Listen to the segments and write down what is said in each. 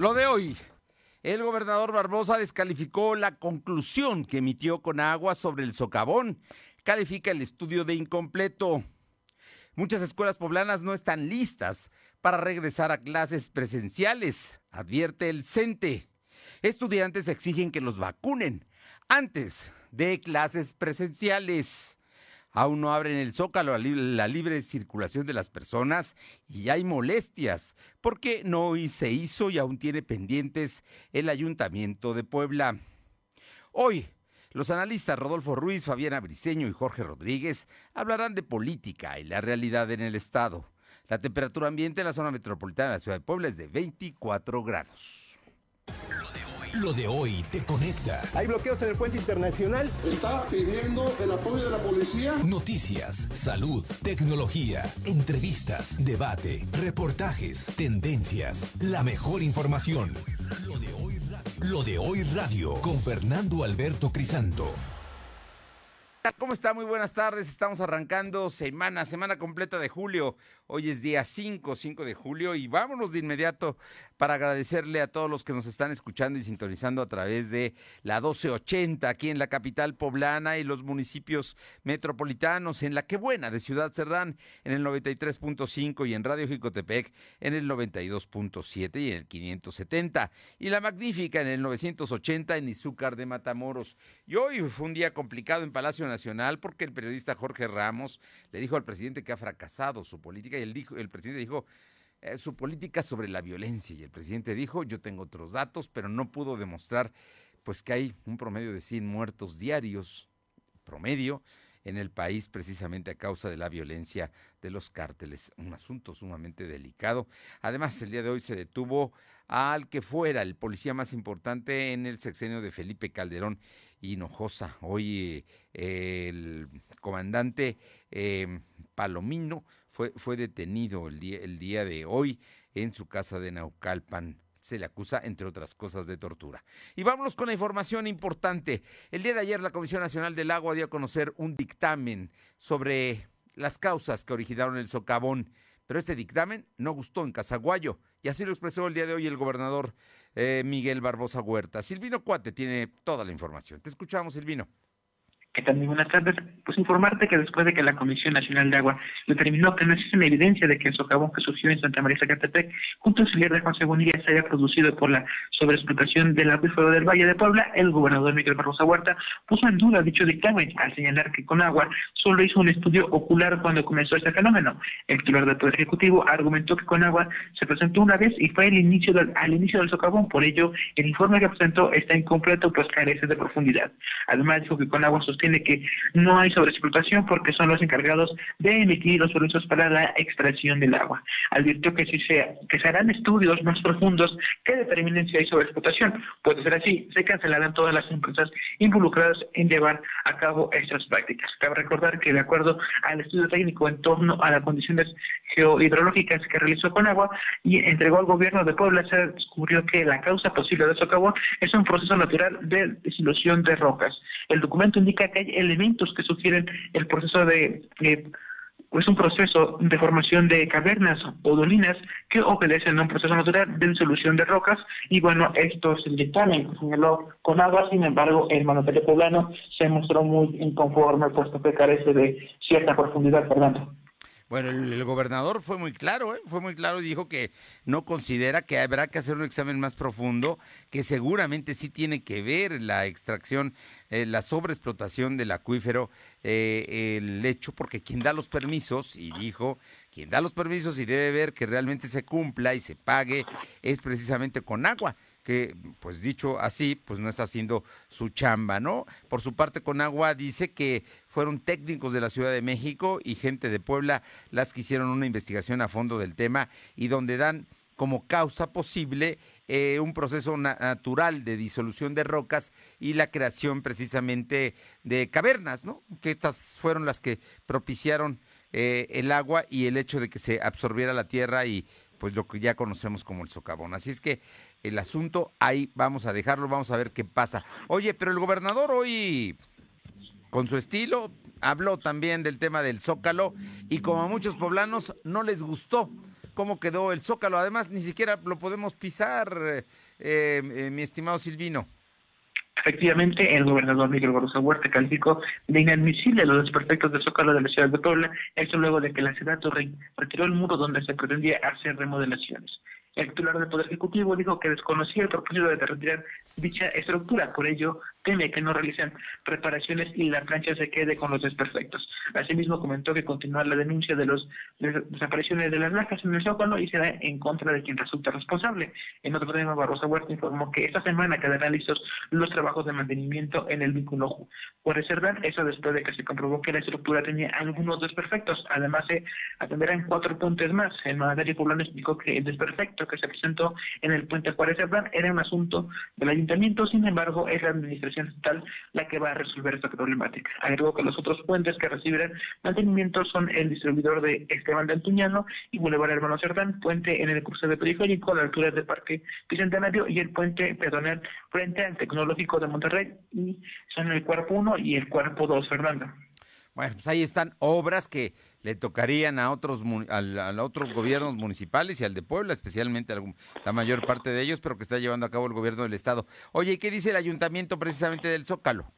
Lo de hoy. El gobernador Barbosa descalificó la conclusión que emitió con agua sobre el socavón. Califica el estudio de incompleto. Muchas escuelas poblanas no están listas para regresar a clases presenciales, advierte el CENTE. Estudiantes exigen que los vacunen antes de clases presenciales. Aún no abren el zócalo la libre circulación de las personas y hay molestias porque no se hizo y aún tiene pendientes el Ayuntamiento de Puebla. Hoy, los analistas Rodolfo Ruiz, Fabiana Briceño y Jorge Rodríguez hablarán de política y la realidad en el Estado. La temperatura ambiente en la zona metropolitana de la ciudad de Puebla es de 24 grados. Lo de hoy te conecta. Hay bloqueos en el puente internacional. Está pidiendo el apoyo de la policía. Noticias, salud, tecnología, entrevistas, debate, reportajes, tendencias, la mejor información. Lo de hoy radio, Lo de hoy radio con Fernando Alberto Crisanto. ¿Cómo está? Muy buenas tardes. Estamos arrancando semana, semana completa de julio. Hoy es día 5, 5 de julio y vámonos de inmediato para agradecerle a todos los que nos están escuchando y sintonizando a través de la 1280 aquí en la capital poblana y los municipios metropolitanos, en la que buena de Ciudad Cerdán en el 93.5 y en Radio Jicotepec en el 92.7 y en el 570 y la magnífica en el 980 en Izúcar de Matamoros. Y hoy fue un día complicado en Palacio Nacional porque el periodista Jorge Ramos le dijo al presidente que ha fracasado su política el presidente dijo eh, su política sobre la violencia y el presidente dijo yo tengo otros datos pero no pudo demostrar pues que hay un promedio de 100 muertos diarios promedio en el país precisamente a causa de la violencia de los cárteles, un asunto sumamente delicado. Además, el día de hoy se detuvo al que fuera el policía más importante en el sexenio de Felipe Calderón Hinojosa. Hoy eh, el comandante eh, Palomino fue, detenido el día, el día de hoy en su casa de Naucalpan se le acusa, entre otras cosas, de tortura. Y vámonos con la información importante. El día de ayer la Comisión Nacional del Agua dio a conocer un dictamen sobre las causas que originaron el socavón, pero este dictamen no gustó en Casaguayo, y así lo expresó el día de hoy el gobernador eh, Miguel Barbosa Huerta. Silvino Cuate tiene toda la información. Te escuchamos, Silvino. ¿Qué tal? Muy buenas tardes. Pues informarte que después de que la Comisión Nacional de Agua determinó que no existe evidencia de que el socavón que surgió en Santa María Zacatepec, junto a auxiliar de Juan Seguridad, se haya producido por la sobreexplotación del acuífero del Valle de Puebla, el gobernador Miguel Barbosa Huerta puso en duda dicho dictamen al señalar que con agua solo hizo un estudio ocular cuando comenzó este fenómeno. El titular del Poder Ejecutivo argumentó que con agua se presentó una vez y fue el inicio del, al inicio del socavón, por ello el informe que presentó está incompleto pues carece de profundidad. Además dijo que con tiene que no hay sobreexplotación porque son los encargados de emitir los permisos para la extracción del agua. Advirtió que si se, que se harán estudios más profundos que determinen si hay sobreexplotación. Puede ser así, se cancelarán todas las empresas involucradas en llevar a cabo estas prácticas. Cabe recordar que de acuerdo al estudio técnico en torno a las condiciones geohidrológicas que realizó con agua y entregó al gobierno de Puebla, se descubrió que la causa posible de socavón es un proceso natural de desilusión de rocas. El documento indica que hay elementos que sugieren el proceso de es un proceso de formación de cavernas o dolinas que obedecen a un proceso natural de disolución de rocas y bueno, esto se dictamen señaló con agua, sin embargo el mandato poblano se mostró muy inconforme puesto que carece de cierta profundidad, Fernando. Bueno, el, gobernador fue muy claro, ¿eh? fue muy claro y dijo que no considera que habrá que hacer un examen más profundo, que seguramente sí tiene que ver la extracción, eh, la sobreexplotación del acuífero, eh, el hecho, porque quien da los permisos, y dijo, quien da los permisos y debe ver que realmente se cumpla y se pague, es precisamente con agua que, pues dicho así, pues no está haciendo su chamba, ¿no? Por su parte, Conagua dice que fueron técnicos de la Ciudad de México y gente de Puebla las que hicieron una investigación a fondo del tema y donde dan como causa posible eh, un proceso natural de disolución de rocas y la creación precisamente de cavernas, ¿no? Que estas fueron las que propiciaron eh, el agua y el hecho de que se absorbiera la tierra y pues lo que ya conocemos como el socavón. Así es que el asunto ahí vamos a dejarlo, vamos a ver qué pasa. Oye, pero el gobernador hoy, con su estilo, habló también del tema del zócalo y como a muchos poblanos no les gustó cómo quedó el Zócalo. Además, ni siquiera lo podemos pisar, eh, eh, mi estimado Silvino. Efectivamente, el gobernador Miguel Barroso Huerta calificó de inadmisible los desperfectos del Zócalo de la ciudad de Puebla, esto luego de que la ciudad retiró el muro donde se pretendía hacer remodelaciones. El titular del Poder Ejecutivo dijo que desconocía el propósito de retirar dicha estructura, por ello teme que no realicen reparaciones y la plancha se quede con los desperfectos. Asimismo comentó que continuar la denuncia de las desapariciones de las vacas en el Zócalo y será en contra de quien resulta responsable. En otro tema, Barrosa Huerta informó que esta semana quedarán listos los trabajos de mantenimiento en el vínculo por reservar, eso después de que se comprobó que la estructura tenía algunos desperfectos. Además, se atenderán cuatro puntos más. El mandatario poblano explicó que el desperfecto que se presentó en el puente Juárez Cerdán era un asunto del ayuntamiento, sin embargo, es la administración la que va a resolver esta problemática. Agregó que los otros puentes que recibirán mantenimiento son el distribuidor de Esteban de Antuñano y Boulevard Hermano Cerdán, puente en el curso de periférico a la altura del Parque Bicentenario y el puente peatonal frente al Tecnológico de Monterrey y son el cuerpo 1 y el cuerpo 2, Fernando. Bueno, pues ahí están obras que le tocarían a otros a, otros gobiernos municipales y al de Puebla, especialmente la mayor parte de ellos, pero que está llevando a cabo el gobierno del estado. Oye, ¿y qué dice el ayuntamiento precisamente del Zócalo?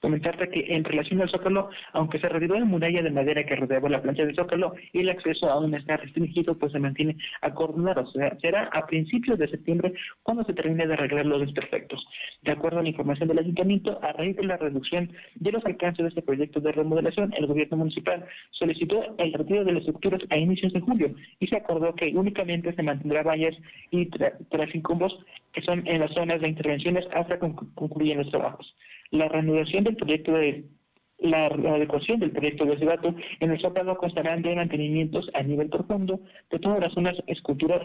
Comentarte que en relación al Zócalo, aunque se retiró la muralla de madera que rodeaba la plancha del Zócalo, el acceso aún está restringido, pues se mantiene acordonado. O sea, será a principios de septiembre cuando se termine de arreglar los desperfectos. De acuerdo a la información del ayuntamiento, a raíz de la reducción de los alcances de este proyecto de remodelación, el gobierno municipal solicitó el retiro de las estructuras a inicios de julio y se acordó que únicamente se mantendrá vallas y traficumbos que son en las zonas de intervenciones hasta que concluyan los trabajos. La reanudación del proyecto de la adecuación del proyecto de dato en el Zócalo constarán de mantenimientos a nivel profundo de todas las zonas esculturas,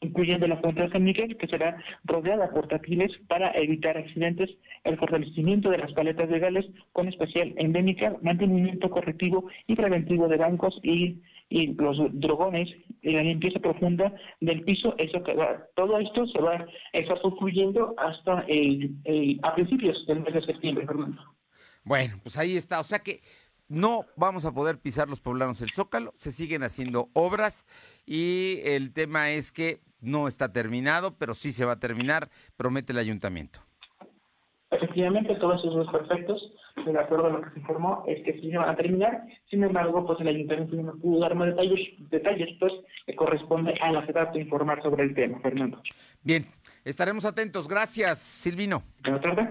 incluyendo la fuente de San Miguel, que será rodeada por tapiles para evitar accidentes, el fortalecimiento de las paletas legales con especial endémica, mantenimiento correctivo y preventivo de bancos y y los drogones y la limpieza profunda del piso, eso que va, todo esto se va a estar concluyendo hasta el, a principios del mes de septiembre, Fernando. Bueno, pues ahí está, o sea que no vamos a poder pisar los poblanos el Zócalo, se siguen haciendo obras y el tema es que no está terminado, pero sí se va a terminar, promete el ayuntamiento. Efectivamente, todos esos perfectos de acuerdo a lo que se informó, es que se van a terminar. Sin embargo, pues el ayuntamiento no pudo dar más detalles, detalles pues que corresponde a la de informar sobre el tema, Fernando. Bien, estaremos atentos. Gracias, Silvino. Buenas tardes.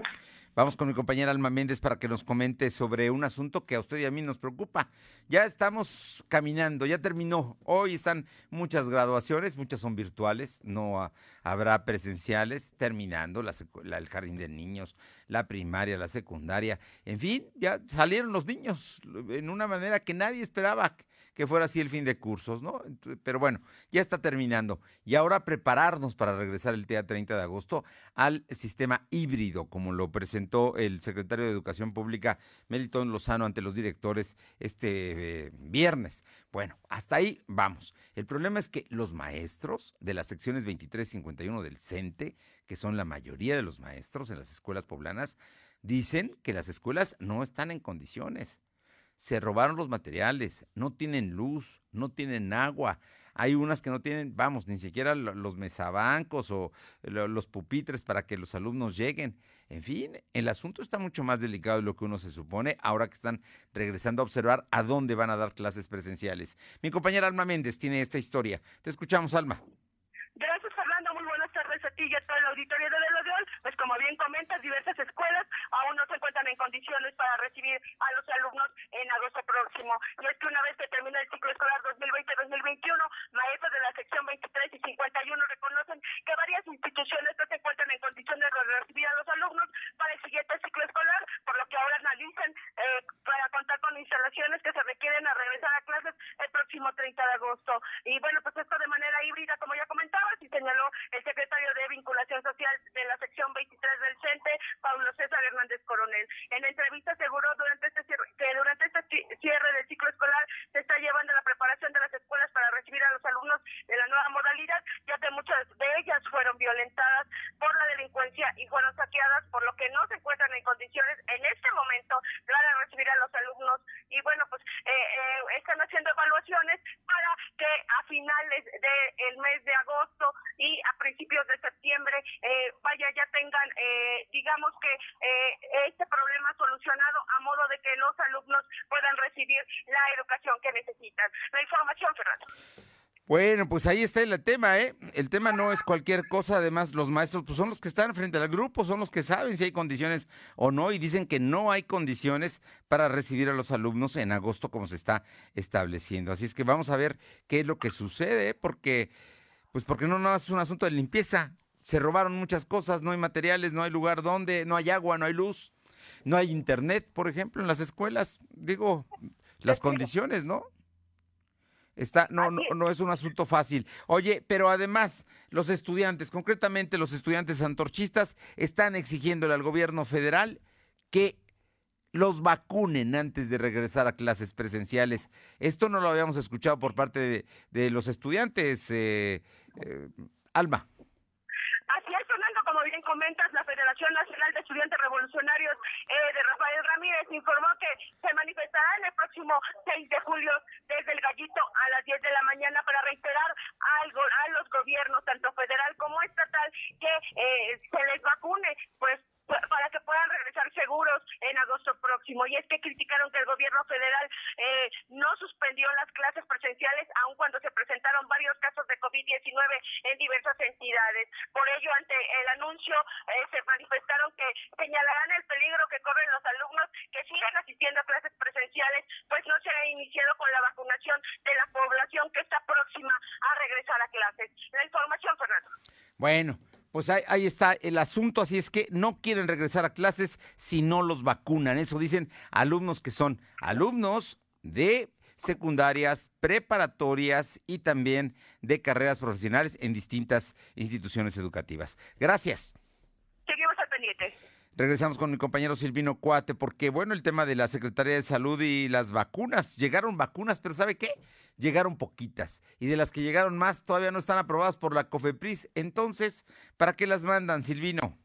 Vamos con mi compañera Alma Méndez para que nos comente sobre un asunto que a usted y a mí nos preocupa. Ya estamos caminando, ya terminó. Hoy están muchas graduaciones, muchas son virtuales, no habrá presenciales, terminando el jardín de niños, la primaria, la secundaria. En fin, ya salieron los niños en una manera que nadie esperaba que fuera así el fin de cursos, ¿no? Pero bueno, ya está terminando. Y ahora prepararnos para regresar el día 30 de agosto al sistema híbrido, como lo presentó el secretario de Educación Pública, Melitón Lozano, ante los directores este eh, viernes. Bueno, hasta ahí vamos. El problema es que los maestros de las secciones 23 y 51 del CENTE, que son la mayoría de los maestros en las escuelas poblanas, dicen que las escuelas no están en condiciones se robaron los materiales, no tienen luz, no tienen agua. Hay unas que no tienen, vamos, ni siquiera los mesabancos o los pupitres para que los alumnos lleguen. En fin, el asunto está mucho más delicado de lo que uno se supone ahora que están regresando a observar a dónde van a dar clases presenciales. Mi compañera Alma Méndez tiene esta historia. Te escuchamos, Alma. A todo el auditorio de hoy. Pues como bien comentas, diversas escuelas aún no se encuentran en condiciones para recibir a los alumnos en agosto próximo. Y es que una vez que termina el ciclo escolar 2020-2021, maestros de la sección 23 y 51 reconocen que varias instituciones no se encuentran en condiciones de recibir a los alumnos para el siguiente ciclo escolar, por lo que ahora analizan eh, para contar con instalaciones que se requieren a regresar a clases el próximo 30 de agosto. Y bueno, pues esto de manera híbrida, como ya comentabas, y señaló el secretario de Vinculación Social de la sección 23 del CENTE, Pablo César Hernández Coronel. En entrevista aseguró durante este cierre, que durante este cierre del ciclo escolar se está llevando la preparación de las escuelas para recibir a los alumnos de la nueva modalidad, ya que muchas de ellas fueron violentadas por la delincuencia y fueron saqueadas, por lo que no se encuentran en condiciones en este momento para recibir a los alumnos. Y bueno, pues eh, eh, están haciendo evaluaciones para que principios de septiembre, eh, vaya, ya tengan, eh, digamos que eh, este problema solucionado a modo de que los alumnos puedan recibir la educación que necesitan. La información, Fernando. Bueno, pues ahí está el tema, ¿eh? El tema no es cualquier cosa, además los maestros pues son los que están frente al grupo, son los que saben si hay condiciones o no y dicen que no hay condiciones para recibir a los alumnos en agosto como se está estableciendo. Así es que vamos a ver qué es lo que sucede, porque pues porque no, no es un asunto de limpieza. Se robaron muchas cosas, no hay materiales, no hay lugar donde, no hay agua, no hay luz, no hay internet, por ejemplo, en las escuelas. Digo, las condiciones, ¿no? Está, no, no, no es un asunto fácil. Oye, pero además, los estudiantes, concretamente los estudiantes antorchistas, están exigiéndole al gobierno federal que los vacunen antes de regresar a clases presenciales. Esto no lo habíamos escuchado por parte de, de los estudiantes, eh, eh, Alma. Así es, Fernando, como bien comentas, la Federación Nacional de Estudiantes Revolucionarios eh, de Rafael Ramírez informó que se manifestará en el próximo 6 de julio desde el Gallito a las 10 de la mañana para reiterar algo a los gobiernos, tanto federal como estatal, que eh, se les vacune, pues para que puedan regresar seguros en agosto próximo. Y es que criticaron que el gobierno federal eh, no suspendió las clases presenciales, aun cuando se presentaron varios casos de COVID-19 en diversas entidades. Por ello, ante el anuncio, eh, se manifestaron que señalarán el peligro que corren los alumnos que sigan asistiendo a clases presenciales, pues no se ha iniciado con la vacunación de la población que está próxima a regresar a clases. La información, Fernando. Bueno. Pues ahí, ahí, está el asunto, así es que no quieren regresar a clases si no los vacunan. Eso dicen alumnos que son alumnos de secundarias, preparatorias y también de carreras profesionales en distintas instituciones educativas. Gracias. Seguimos al pendiente. Regresamos con mi compañero Silvino Cuate, porque bueno, el tema de la Secretaría de Salud y las vacunas. Llegaron vacunas, pero ¿sabe qué? Llegaron poquitas. Y de las que llegaron más todavía no están aprobadas por la COFEPRIS. Entonces, ¿para qué las mandan, Silvino?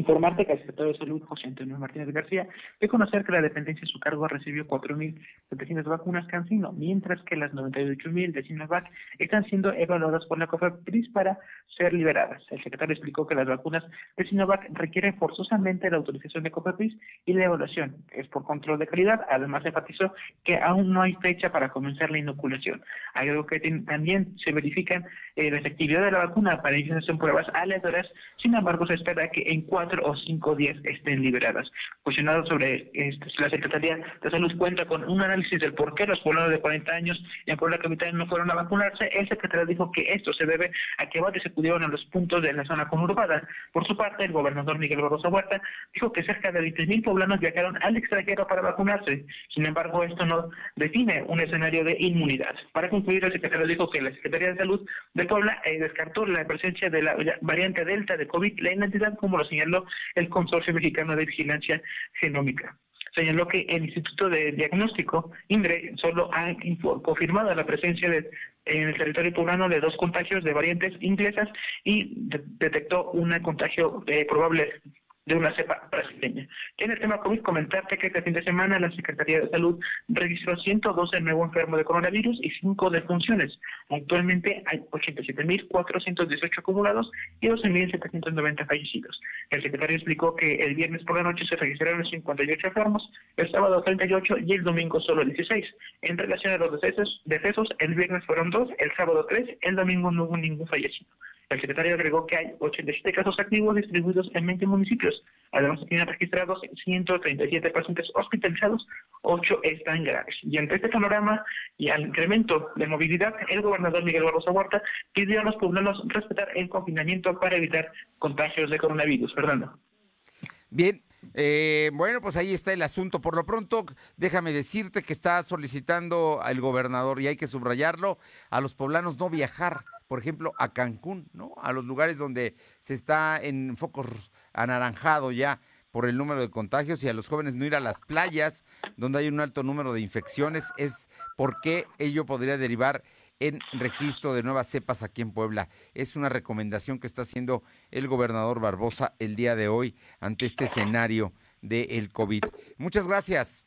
Informarte que el secretario de Salud, José Antonio Martínez García, de conocer que la dependencia de su cargo recibió 4.700 vacunas Cancino, mientras que las 98.000 de Sinovac están siendo evaluadas por la COFEPRIS para ser liberadas. El secretario explicó que las vacunas de Sinovac requieren forzosamente la autorización de COFEPRIS y la evaluación es por control de calidad. Además, enfatizó que aún no hay fecha para comenzar la inoculación. Algo que también se verifican eh, la efectividad de la vacuna para ellos son pruebas aleatorias. Sin embargo, se espera que en cuatro o cinco días estén liberadas. Cuestionado sobre este, la Secretaría de Salud cuenta con un análisis del por qué los poblados de 40 años en Puebla Capital no fueron a vacunarse, el secretario dijo que esto se debe a que varios acudieron a los puntos de la zona conurbada. Por su parte, el gobernador Miguel Barroso Huerta dijo que cerca de 20.000 poblanos viajaron al extranjero para vacunarse. Sin embargo, esto no define un escenario de inmunidad. Para concluir, el secretario dijo que la Secretaría de Salud de Puebla eh, descartó la presencia de la variante Delta de COVID, la identidad, como lo señaló el Consorcio Mexicano de Vigilancia Genómica. Señaló que el Instituto de Diagnóstico, INDRE, solo ha confirmado la presencia de, en el territorio poblano de dos contagios de variantes inglesas y de, detectó un contagio eh, probable de una cepa brasileña. En el tema COVID, comentarte que este fin de semana la Secretaría de Salud registró 112 nuevos enfermos de coronavirus y 5 defunciones. Actualmente hay 87.418 acumulados y 12.790 fallecidos. El secretario explicó que el viernes por la noche se registraron 58 enfermos, el sábado 38 y el domingo solo 16. En relación a los decesos, decesos el viernes fueron 2, el sábado 3, el domingo no hubo ningún fallecido. El secretario agregó que hay 87 casos activos distribuidos en 20 municipios. Además, se tienen registrados 137 pacientes hospitalizados, 8 están graves. Y ante este panorama y al incremento de movilidad, el gobernador Miguel Barroso Huerta pidió a los poblanos respetar el confinamiento para evitar contagios de coronavirus. Fernando. Bien, eh, bueno, pues ahí está el asunto. Por lo pronto, déjame decirte que está solicitando al gobernador, y hay que subrayarlo, a los poblanos no viajar, por ejemplo, a Cancún, ¿no? A los lugares donde se está en focos anaranjado ya por el número de contagios y a los jóvenes no ir a las playas donde hay un alto número de infecciones, es porque ello podría derivar en registro de nuevas cepas aquí en Puebla. Es una recomendación que está haciendo el gobernador Barbosa el día de hoy ante este escenario del COVID. Muchas gracias.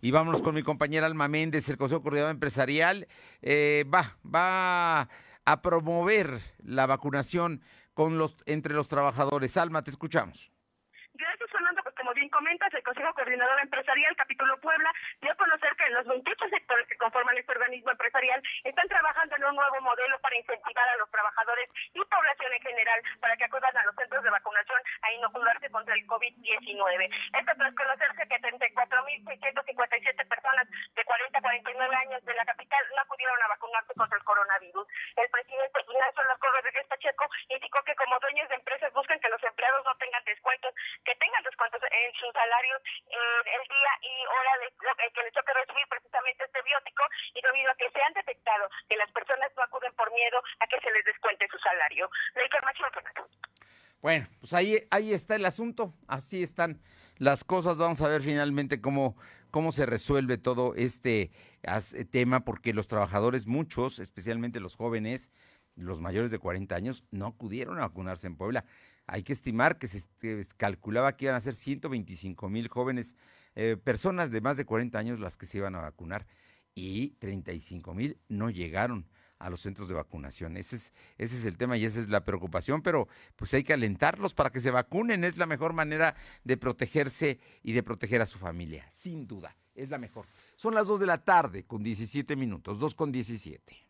Y vámonos con mi compañera Alma Méndez, el Consejo Coordinador Empresarial. Eh, va, va a promover la vacunación con los, entre los trabajadores. Alma, te escuchamos. Bien comentas, el Consejo Coordinador Empresarial Capítulo Puebla dio a conocer que los 28 sectores que conforman este organismo empresarial están trabajando en un nuevo modelo para incentivar a los trabajadores y población en general para que acudan a los centros de vacunación a inocularse contra el COVID-19. Esto tras conocerse que 34.657 personas de 40 a 49 años de la capital no acudieron a vacunarse contra el coronavirus. El presidente Ignacio López Rodríguez Pacheco indicó que como dueños de empresas buscan que los empleados no tengan descuentos, que tengan descuentos en sus salarios en el día y hora de, que les toque recibir precisamente este biótico y debido a que se han detectado que las personas no acuden por miedo a que se les descuente su salario. La información, Bueno, pues ahí, ahí está el asunto, así están las cosas. Vamos a ver finalmente cómo, cómo se resuelve todo este tema, porque los trabajadores, muchos, especialmente los jóvenes, los mayores de 40 años, no acudieron a vacunarse en Puebla. Hay que estimar que se calculaba que iban a ser 125 mil jóvenes, eh, personas de más de 40 años las que se iban a vacunar y 35 mil no llegaron a los centros de vacunación. Ese es, ese es el tema y esa es la preocupación, pero pues hay que alentarlos para que se vacunen. Es la mejor manera de protegerse y de proteger a su familia, sin duda. Es la mejor. Son las 2 de la tarde con 17 minutos, 2 con 17.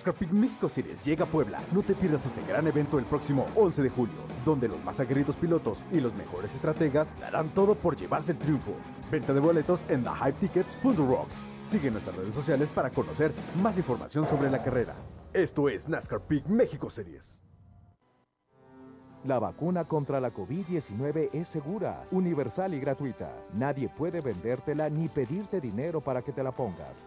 NASCAR Peak México Series llega a Puebla. No te pierdas este gran evento el próximo 11 de julio, donde los más aguerridos pilotos y los mejores estrategas darán todo por llevarse el triunfo. Venta de boletos en thehypetickets.rocks. Sigue nuestras redes sociales para conocer más información sobre la carrera. Esto es NASCAR Peak México Series. La vacuna contra la COVID-19 es segura, universal y gratuita. Nadie puede vendértela ni pedirte dinero para que te la pongas.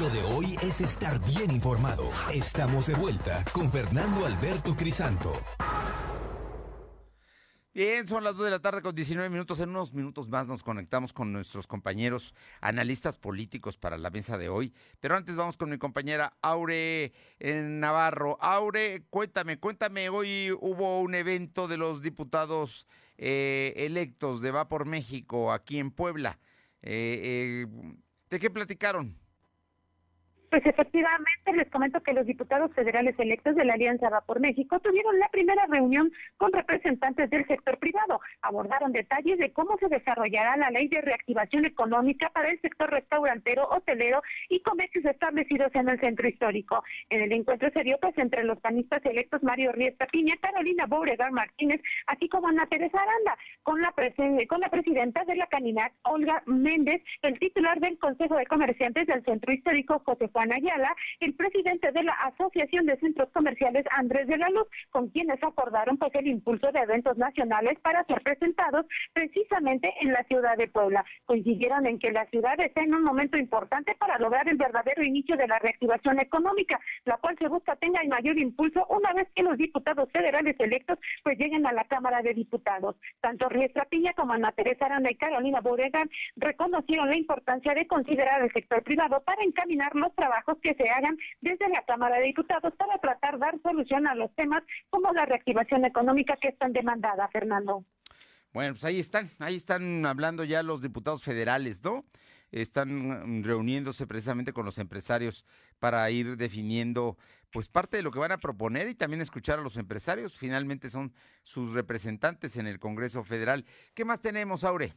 Lo de hoy es estar bien informado. Estamos de vuelta con Fernando Alberto Crisanto. Bien, son las 2 de la tarde con 19 minutos. En unos minutos más nos conectamos con nuestros compañeros analistas políticos para la mesa de hoy. Pero antes vamos con mi compañera Aure Navarro. Aure, cuéntame, cuéntame, hoy hubo un evento de los diputados eh, electos de Va por México aquí en Puebla. Eh, eh, ¿De qué platicaron? Pues efectivamente les comento que los diputados federales electos de la Alianza Va por México tuvieron la primera reunión con representantes del sector privado. Abordaron detalles de cómo se desarrollará la ley de reactivación económica para el sector restaurantero, hotelero y comercios establecidos en el centro histórico. En el encuentro se dio pues entre los panistas electos Mario Riesta Piña, Carolina Bouregar Martínez, así como Ana Teresa Aranda, con la, con la presidenta de la Caninac, Olga Méndez, el titular del Consejo de Comerciantes del Centro Histórico, José Ayala, el presidente de la Asociación de Centros Comerciales Andrés de la Luz, con quienes acordaron pues el impulso de eventos nacionales para ser presentados precisamente en la ciudad de Puebla. Coincidieron en que la ciudad está en un momento importante para lograr el verdadero inicio de la reactivación económica, la cual se busca tenga el mayor impulso una vez que los diputados federales electos pues lleguen a la Cámara de Diputados. Tanto Riestra Piña como Ana Teresa Aranda y Carolina Boregan reconocieron la importancia de considerar el sector privado para encaminar los trabajos que se hagan desde la Cámara de Diputados para tratar de dar solución a los temas como la reactivación económica que están demandada, Fernando. Bueno, pues ahí están, ahí están hablando ya los diputados federales, ¿no? están reuniéndose precisamente con los empresarios para ir definiendo pues parte de lo que van a proponer y también escuchar a los empresarios. Finalmente son sus representantes en el Congreso Federal. ¿Qué más tenemos, Aure?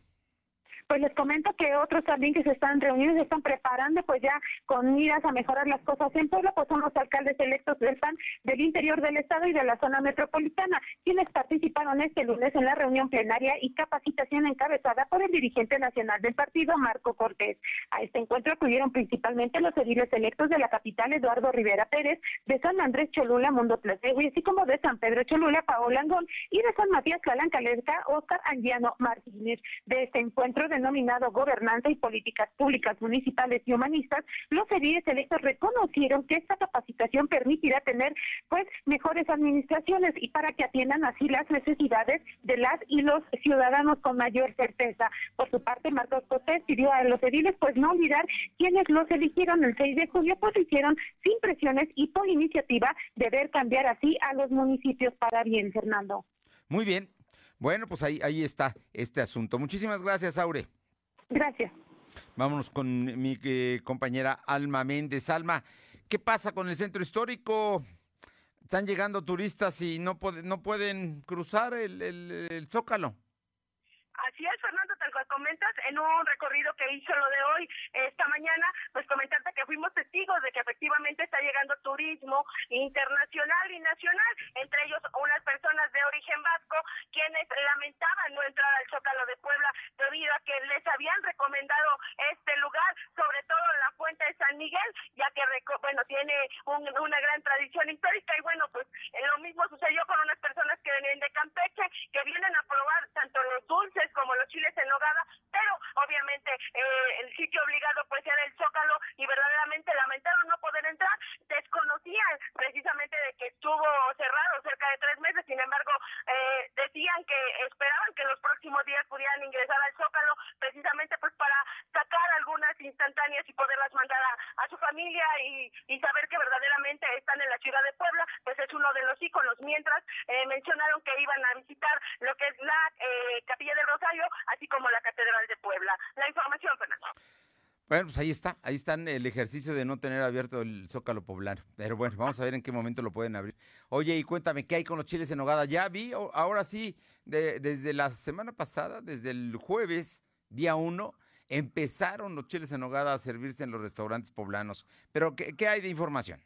Pues les comento que otros también que se están reuniendo, se están preparando pues ya con miras a mejorar las cosas en Puebla, pues son los alcaldes electos del PAN del interior del estado y de la zona metropolitana, quienes participaron este lunes en la reunión plenaria y capacitación encabezada por el dirigente nacional del partido, Marco Cortés. A este encuentro acudieron principalmente los ediles electos de la capital, Eduardo Rivera Pérez, de San Andrés Cholula, Mundo y así como de San Pedro Cholula, Paola Angón, y de San Matías Calancalerca, Oscar Angiano Martínez. De este encuentro de denominado Gobernanza y Políticas Públicas Municipales y Humanistas, los ediles electos reconocieron que esta capacitación permitirá tener pues mejores administraciones y para que atiendan así las necesidades de las y los ciudadanos con mayor certeza. Por su parte, Marcos Cortés pidió a los ediles pues no olvidar quienes los eligieron el 6 de julio, pues hicieron sin presiones y por iniciativa de ver cambiar así a los municipios para bien, Fernando. Muy bien, bueno, pues ahí, ahí está este asunto. Muchísimas gracias, Aure. Gracias. Vámonos con mi eh, compañera Alma Méndez. Alma, ¿qué pasa con el centro histórico? Están llegando turistas y no, no pueden cruzar el, el Zócalo. Así es, Fernando, comentas, en un recorrido que hizo lo de hoy, esta mañana, pues comentarte que fuimos testigos de que efectivamente está llegando turismo internacional y nacional, entre ellos unas personas de origen vasco, quienes lamentaban no entrar al Zócalo de Puebla debido a que les habían recomendado este lugar, sobre todo la Fuente de San Miguel, ya que, bueno, tiene una gran tradición histórica y bueno, pues lo mismo sucedió con unas personas que vienen de Campeche, que vienen a probar tanto los dulces como los chiles en nogada, pero obviamente eh, el sitio obligado pues era el Zócalo y verdaderamente lamentaron no poder entrar, desconocían precisamente de que estuvo cerrado cerca de tres meses, sin embargo eh, decían que esperaban que los próximos días pudieran ingresar al Zócalo precisamente pues para sacar algunas instantáneas y poderlas mandar a, su familia y, y, saber que verdaderamente están en la ciudad de Puebla, uno de los íconos, mientras eh, mencionaron que iban a visitar lo que es la Capilla del así como la Catedral de Puebla. La información, Fernando. Bueno, pues ahí está, ahí están el ejercicio de no tener abierto el Zócalo Poblano. Pero bueno, vamos a ver en qué momento lo pueden abrir. Oye, y cuéntame, ¿qué hay con los chiles en nogada? Ya vi, ahora sí, desde la semana pasada, desde el jueves, día 1, empezaron los chiles en nogada a servirse en los restaurantes poblanos. Pero, ¿qué, qué hay de información?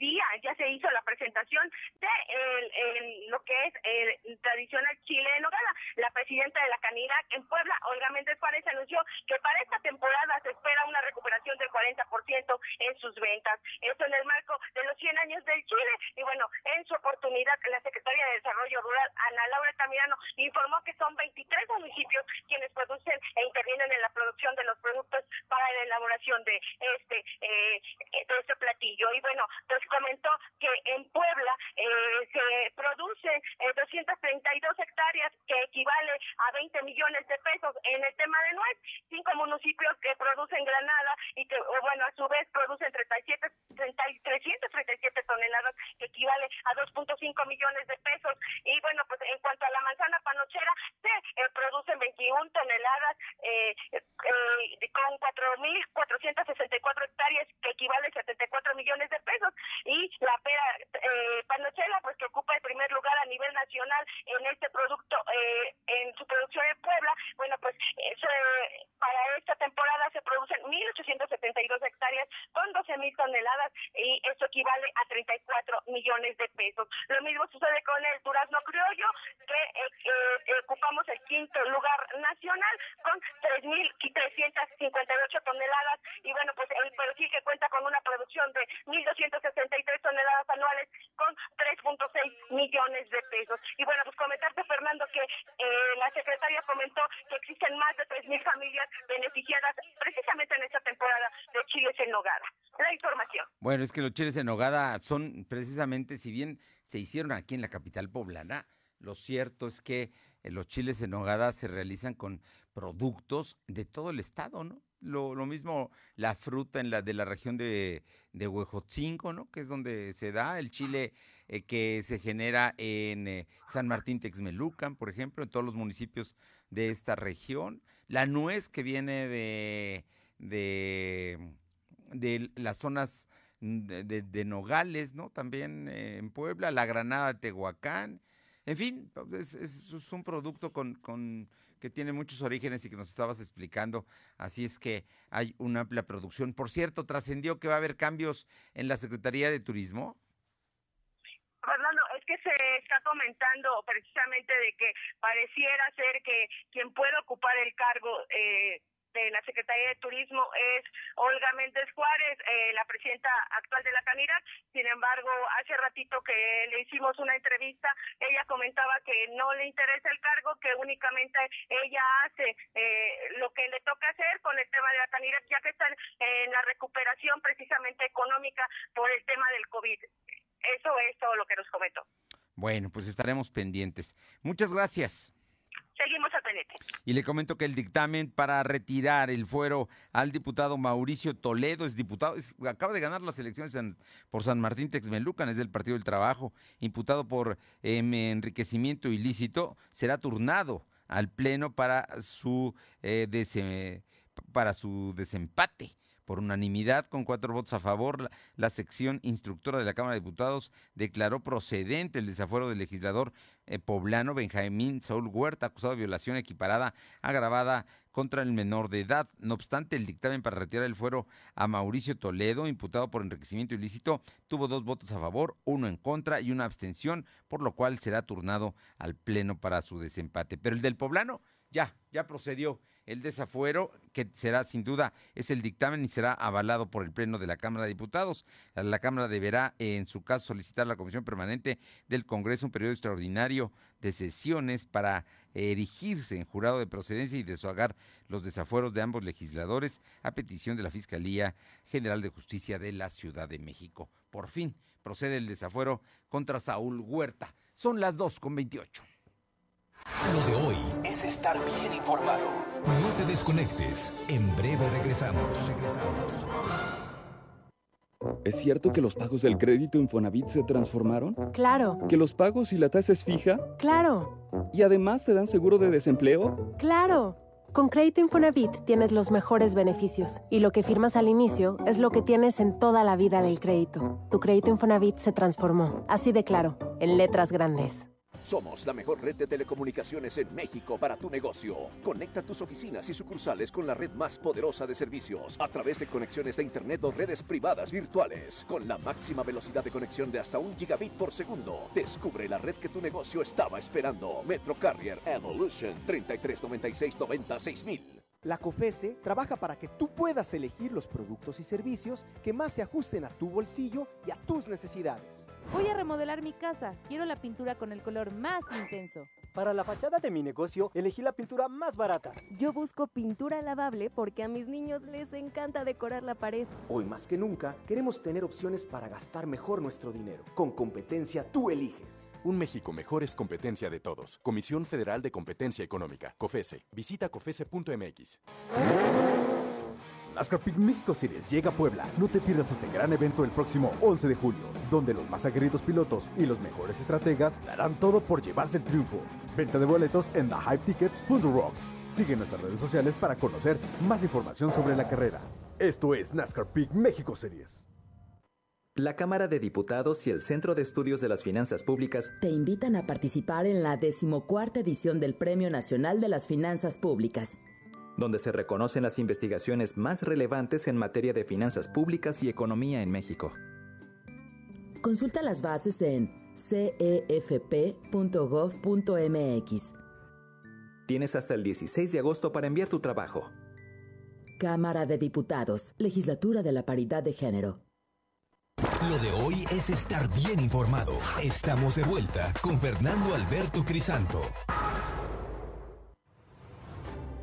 Día ya se hizo la presentación de el, lo que es el tradicional chile en nogada. La presidenta de la Canidad en Puebla, Olga Méndez Juárez, anunció que para esta temporada se espera una recuperación del 40% en sus ventas. Esto en el marco de los 100 años del Chile. Y bueno, en su oportunidad, la secretaria de Desarrollo Rural, Ana Laura Tamirano, informó que son 23 municipios quienes producen e intervienen en la producción de los productos para la elaboración de este, eh, de este platillo. Y bueno, pues comentó que en Puebla eh, se producen 232 eh, hectáreas que equivale a 20 millones de pesos en el tema de nuez, cinco municipios que producen granada y que, bueno, a su vez producen 37, 337 toneladas que equivale a 2.5 millones de pesos. Y bueno, pues en cuanto a la manzana panochera, se eh, producen 21 toneladas eh, con 4.464 hectáreas que equivale a 74 millones de pesos y la pera eh, panochela, pues que ocupa el primer lugar a nivel nacional en este producto, eh, en su producción en Puebla, bueno, pues para esta temporada se producen 1.872 hectáreas con 12.000 toneladas y eso equivale a 34 millones de pesos. Lo mismo sucede con el durazno criollo, que eh, ocupamos el quinto lugar nacional con 3.358 toneladas y bueno, pues el perfil que cuenta con una producción de 1.263 toneladas anuales con 3.6 millones de pesos. Y bueno, pues comentarte, Fernando, que eh, la secretaria comentó que existen más de 3.000 familias beneficiadas precisamente en esta temporada de chiles en nogada. La información. Bueno, es que los chiles en nogada son precisamente, si bien se hicieron aquí en la capital poblana, lo cierto es que eh, los chiles en nogada se realizan con productos de todo el estado, ¿no? Lo, mismo la fruta en la de la región de, de Huejotzingo, ¿no? Que es donde se da el chile eh, que se genera en eh, San Martín Texmelucan, por ejemplo, en todos los municipios de esta región. la nuez que viene de, de las zonas de, de, Nogales, ¿no? También eh, en Puebla, la granada de Tehuacán. En fin, es, un producto con, con, que tiene muchos orígenes y que nos estabas explicando. Así es que hay una amplia producción. Por cierto, trascendió que va a haber cambios en la Secretaría de Turismo. Fernando, es que se está comentando precisamente de que pareciera ser que quien puede ocupar el cargo eh, de la Secretaría de Turismo es Olga Méndez Juárez, eh, la presidenta actual de la Canidad. Sin embargo, hace ratito que le hicimos una entrevista, ella comentaba que no le interesa el cargo, que únicamente ella hace eh, lo que le toca hacer con el tema de la Canidad, ya que están en la recuperación precisamente económica por el tema del COVID. Eso es todo lo que nos comentó. Bueno, pues estaremos pendientes. Muchas gracias. Seguimos a pendiente. Y le comento que el dictamen para retirar el fuero al diputado Mauricio Toledo, es diputado, acaba de ganar las elecciones por San Martín Texmelucan, es del Partido del Trabajo, imputado por em, enriquecimiento ilícito, será turnado al Pleno para su, eh, para su desempate. Por unanimidad, con cuatro votos a favor, la, sección instructora de la Cámara de Diputados declaró procedente el desafuero del legislador eh, poblano Benjamín Saúl Huerta, acusado de violación equiparada agravada contra el menor de edad. No obstante, el dictamen para retirar el fuero a Mauricio Toledo, imputado por enriquecimiento ilícito, tuvo dos votos a favor, uno en contra y una abstención, por lo cual será turnado al Pleno para su desempate. Pero el del poblano ya, ya procedió el desafuero, que será sin duda, es el dictamen y será avalado por el Pleno de la Cámara de Diputados. La Cámara deberá, en su caso, solicitar a la Comisión Permanente del Congreso un periodo extraordinario de sesiones para erigirse en jurado de procedencia y deshogar los desafueros de ambos legisladores a petición de la Fiscalía General de Justicia de la Ciudad de México. Por fin procede el desafuero contra Saúl Huerta. Son las 2 con 28. Lo de hoy es estar bien informado. No te desconectes. En breve regresamos. Regresamos. ¿Es cierto que los pagos del crédito Infonavit se transformaron? Claro. ¿Que los pagos y la tasa es fija? Claro. ¿Y además te dan seguro de desempleo? Claro. Con Crédito Infonavit tienes los mejores beneficios y lo que firmas al inicio es lo que tienes en toda la vida del crédito. Tu crédito Infonavit se transformó, así de claro, en letras grandes. Somos la mejor red de telecomunicaciones en México para tu negocio. Conecta tus oficinas y sucursales con la red más poderosa de servicios a través de conexiones de Internet o redes privadas virtuales con la máxima velocidad de conexión de hasta un gigabit por segundo. Descubre la red que tu negocio estaba esperando. Metro Carrier Evolution 3396 La COFESE trabaja para que tú puedas elegir los productos y servicios que más se ajusten a tu bolsillo y a tus necesidades. Voy a remodelar mi casa. Quiero la pintura con el color más intenso. Para la fachada de mi negocio, elegí la pintura más barata. Yo busco pintura lavable porque a mis niños les encanta decorar la pared. Hoy más que nunca, queremos tener opciones para gastar mejor nuestro dinero. Con competencia tú eliges. Un México mejor es competencia de todos. Comisión Federal de Competencia Económica. COFESE. Visita COFESE.mx. NASCAR Peak México Series llega a Puebla. No te pierdas este gran evento el próximo 11 de julio, donde los más aguerridos pilotos y los mejores estrategas darán todo por llevarse el triunfo. Venta de boletos en thehypetickets.rocks. Sigue nuestras redes sociales para conocer más información sobre la carrera. Esto es NASCAR México Series. La Cámara de Diputados y el Centro de Estudios de las Finanzas Públicas te invitan a participar en la decimocuarta edición del Premio Nacional de las Finanzas Públicas donde se reconocen las investigaciones más relevantes en materia de finanzas públicas y economía en México. Consulta las bases en cefp.gov.mx. Tienes hasta el 16 de agosto para enviar tu trabajo. Cámara de Diputados, Legislatura de la Paridad de Género. Lo de hoy es estar bien informado. Estamos de vuelta con Fernando Alberto Crisanto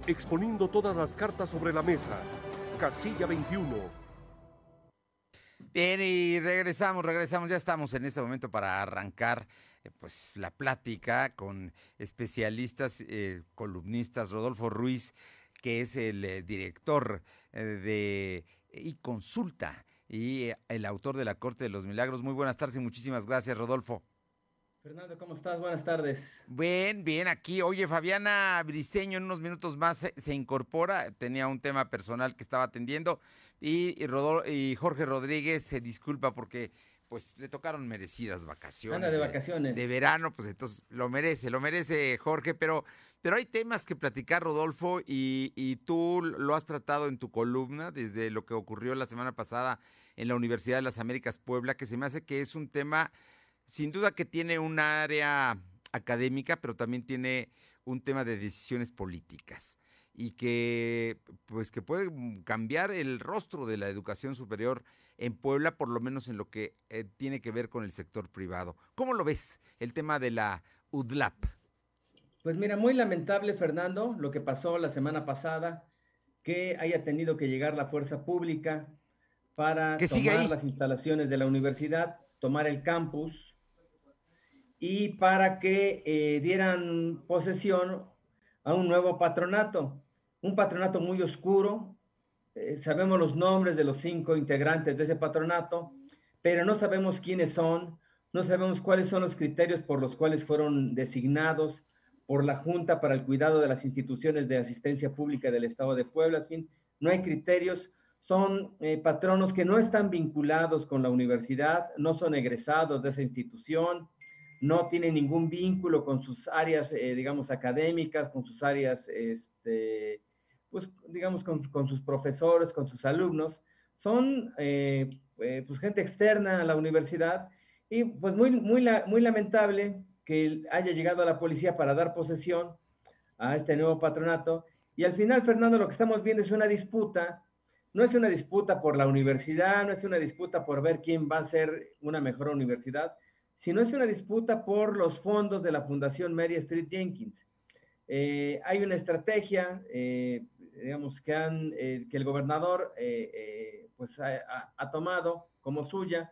exponiendo todas las cartas sobre la mesa. Casilla 21. Bien, y regresamos, regresamos. Ya estamos en este momento para arrancar eh, pues la plática con especialistas, eh, columnistas. Rodolfo Ruiz, que es el eh, director de y consulta y el autor de la Corte de los Milagros. Muy buenas tardes y muchísimas gracias, Rodolfo. Fernando, ¿cómo estás? Buenas tardes. Bien, bien, aquí. Oye, Fabiana Briseño en unos minutos más se, se incorpora. Tenía un tema personal que estaba atendiendo. Y, y, Rodol- y Jorge Rodríguez se disculpa porque pues le tocaron merecidas vacaciones. Anda de vacaciones. De verano, pues entonces lo merece, lo merece Jorge, pero, pero hay temas que platicar, Rodolfo, y, y tú lo has tratado en tu columna desde lo que ocurrió la semana pasada en la Universidad de las Américas Puebla, que se me hace que es un tema, sin duda que tiene un área académica, pero también tiene un tema de decisiones políticas y que pues que puede cambiar el rostro de la educación superior en Puebla, por lo menos en lo que eh, tiene que ver con el sector privado. ¿Cómo lo ves el tema de la UDLAP? Pues mira, muy lamentable, Fernando, lo que pasó la semana pasada, que haya tenido que llegar la fuerza pública para tomar las instalaciones de la universidad, tomar el campus y para que eh, dieran posesión a un nuevo patronato, un patronato muy oscuro. eh, sabemos los nombres de los cinco integrantes de ese patronato, pero no sabemos quiénes son, no sabemos cuáles son los criterios por los cuales fueron designados por la Junta para el Cuidado de las Instituciones de Asistencia Pública del Estado de Puebla. No hay criterios, son eh, patronos que no están vinculados con la universidad, no son egresados de esa institución, no tienen ningún vínculo con sus áreas, eh, digamos, académicas, con sus áreas, este, pues, digamos, con, con sus profesores, con sus alumnos. Son, eh, eh, pues, gente externa a la universidad y, pues, muy, muy, muy lamentable que haya llegado a la policía para dar posesión a este nuevo patronato. Y al final, Fernando, lo que estamos viendo es una disputa. No es una disputa por la universidad, no es una disputa por ver quién va a ser una mejor universidad, sino es una disputa por los fondos de la Fundación Mary Street Jenkins. Eh, hay una estrategia, eh, digamos, que, han, eh, que el gobernador pues ha tomado como suya.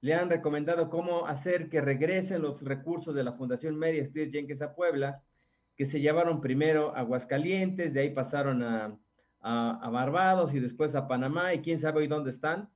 Le han recomendado cómo hacer que regresen los recursos de la Fundación Mary Street Jenkins a Puebla, que se llevaron primero a Aguascalientes, de ahí pasaron a, a- a Barbados y después a Panamá, y quién sabe hoy dónde están.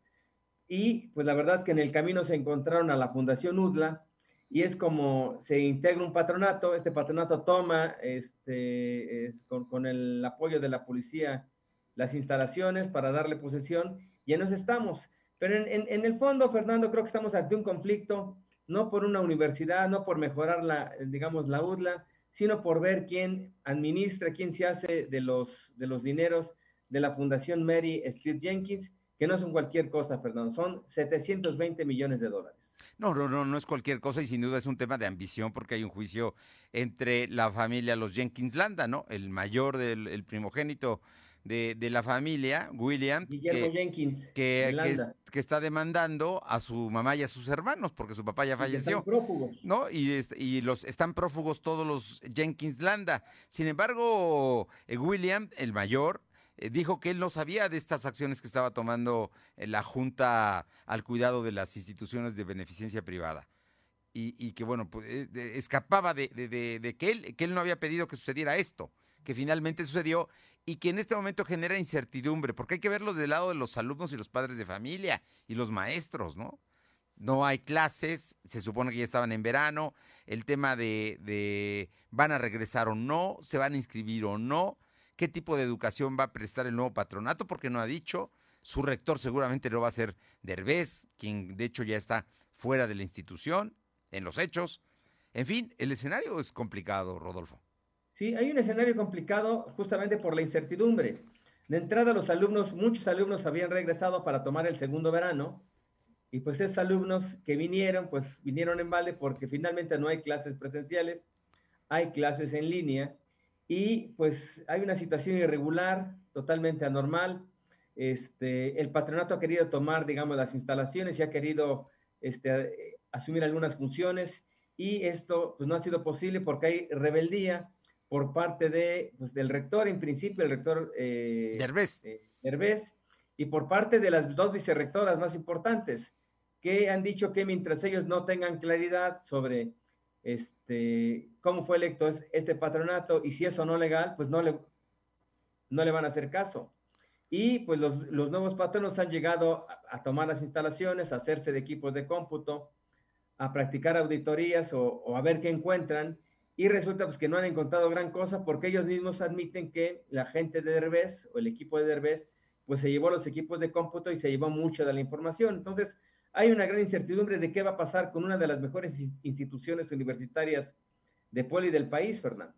Y pues la verdad es que en el camino se encontraron a la Fundación UDLA y es como se integra un patronato, este patronato toma este, es- con, con el apoyo de la policía las instalaciones para darle posesión y en eso estamos. Pero en, en- en el fondo, Fernando, creo que estamos ante un conflicto, no por una universidad, no por mejorar la, digamos, la UDLA, sino por ver quién administra, quién se hace de los, de los dineros de la Fundación Mary Street Jenkins, que no son cualquier cosa, Fernando, son 720 millones de dólares. No, no, no, no es cualquier cosa y sin duda es un tema de ambición porque hay un juicio entre la familia, los Jenkins Landa, ¿no? El mayor del el primogénito de, de la familia, William, Guillermo Jenkins, que, que, Landa. es- que está demandando a su mamá y a sus hermanos porque su papá ya Y falleció. están prófugos. ¿no? Y, y los están prófugos todos los Jenkins Landa. Sin embargo, eh, William, el mayor, dijo que él no sabía de estas acciones que estaba tomando eh, la Junta al cuidado de las instituciones de beneficencia privada. Y, y que, bueno, pues, eh, escapaba de, de- de- que, él, que él no había pedido que sucediera esto, que finalmente sucedió y que en este momento genera incertidumbre, porque hay que verlo del lado de los alumnos y los padres de familia y los maestros, ¿no? no hay clases, se supone que ya estaban en verano, el tema de van a regresar o no, se van a inscribir o no, qué tipo de educación va a prestar el nuevo patronato, porque no ha dicho, su rector seguramente no va a ser Derbez, quien de hecho ya está fuera de la institución, en los hechos. En fin, el escenario es complicado, Rodolfo. Sí, hay un escenario complicado justamente por la incertidumbre. De entrada, los alumnos, muchos alumnos habían regresado para tomar el segundo verano, y pues esos alumnos que vinieron, pues vinieron en balde porque finalmente no hay clases presenciales, hay clases en línea, y pues hay una situación irregular, totalmente anormal. Este, el patronato ha querido tomar, digamos, las instalaciones y ha querido este, asumir algunas funciones, y esto pues, no ha sido posible porque hay rebeldía por parte de, pues, del rector, en principio el rector eh, Derbez. eh, Derbez, y por parte de las dos vicerrectoras más importantes, que han dicho que mientras ellos no tengan claridad sobre este, cómo fue electo es- este patronato y si es o no legal, pues no le, no le van a hacer caso. Y pues los, los nuevos patronos han llegado a, tomar las instalaciones, a hacerse de equipos de cómputo, a practicar auditorías o, a ver qué encuentran y resulta pues que no han encontrado gran cosa porque ellos mismos admiten que la gente de Derbez o el equipo de Derbez pues se llevó los equipos de cómputo y se llevó mucho de la información. Entonces, hay una gran incertidumbre de qué va a pasar con una de las mejores instituciones universitarias de y del país, Fernando.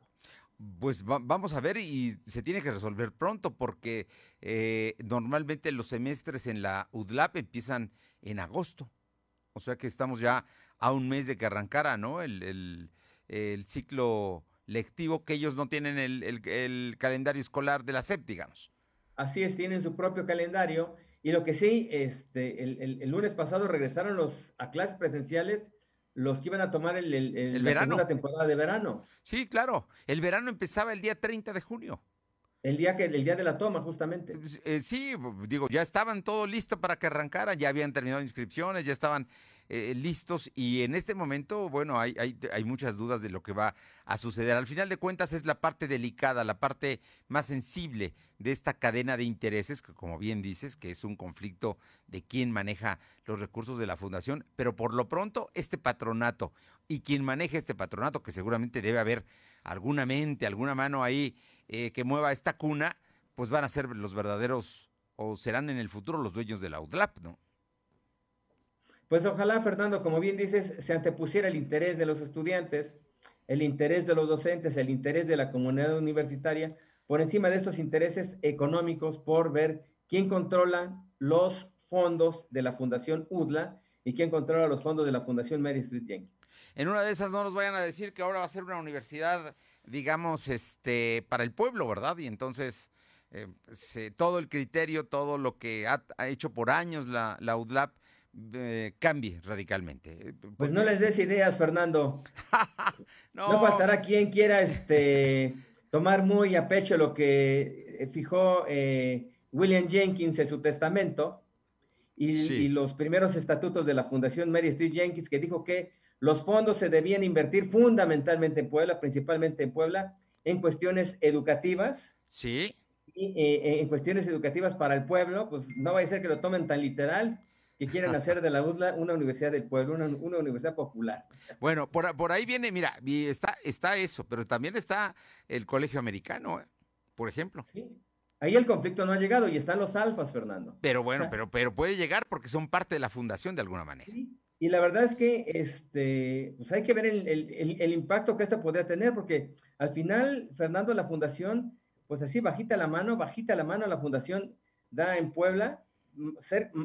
Pues vamos a ver y se tiene que resolver pronto porque eh, normalmente los semestres en la UDLAP empiezan en agosto. O sea que estamos ya a un mes de que arrancara, ¿no? El, ciclo lectivo que ellos no tienen el, calendario escolar de la SEP, digamos. Así es, tienen su propio calendario. Y lo que sí, este, el, lunes pasado regresaron los a clases presenciales los que iban a tomar el, el, la segunda temporada de verano. Sí, claro. El verano empezaba el día 30 de junio. El día que el día de la toma, justamente. Eh, sí, digo, ya estaban todo listo para que arrancara, ya habían terminado inscripciones, ya estaban eh, listos y en este momento, bueno, hay, hay, muchas dudas de lo que va a suceder. Al final de cuentas es la parte delicada, la parte más sensible de esta cadena de intereses, que como bien dices, que es un conflicto de quién maneja los recursos de la fundación, pero por lo pronto este patronato y quien maneja este patronato, que seguramente debe haber alguna mente, alguna mano ahí eh, que mueva esta cuna, pues van a ser los verdaderos o serán en el futuro los dueños de la UDLAP, ¿no? Pues ojalá, Fernando, como bien dices, se antepusiera el interés de los estudiantes, el interés de los docentes, el interés de la comunidad universitaria, por encima de estos intereses económicos, por ver quién controla los fondos de la Fundación UDLA y quién controla los fondos de la Fundación Mary Street Jenkins. En una de esas no nos vayan a decir que ahora va a ser una universidad digamos, este, para el pueblo, ¿verdad? Y entonces eh, todo el criterio, todo lo que ha, hecho por años la, la UDLAP eh, cambie radicalmente. Eh, pues no les des ideas, Fernando. no. faltará quien quiera este, tomar muy a pecho lo que fijó William Jenkins en su testamento y, y, los primeros estatutos de la Fundación Mary Street Jenkins, que dijo que los fondos se debían invertir fundamentalmente en Puebla, principalmente en Puebla, en cuestiones educativas. Sí. Y eh, en cuestiones educativas para el pueblo, pues no va a ser que lo tomen tan literal que quieran hacer de la UDLA una universidad del pueblo, una, universidad popular. Bueno, por, por, ahí viene, mira, está, está eso, pero también está el colegio americano, ¿eh? por ejemplo. Sí. Ahí el conflicto no ha llegado y están los alfas, Fernando. Pero bueno, pero, pero puede llegar porque son parte de la fundación de alguna manera. Sí. Y la verdad es que este, pues hay que ver el, impacto que esto podría tener, porque al final, Fernando, la fundación, pues así bajita la mano, bajita la mano, la fundación da en Puebla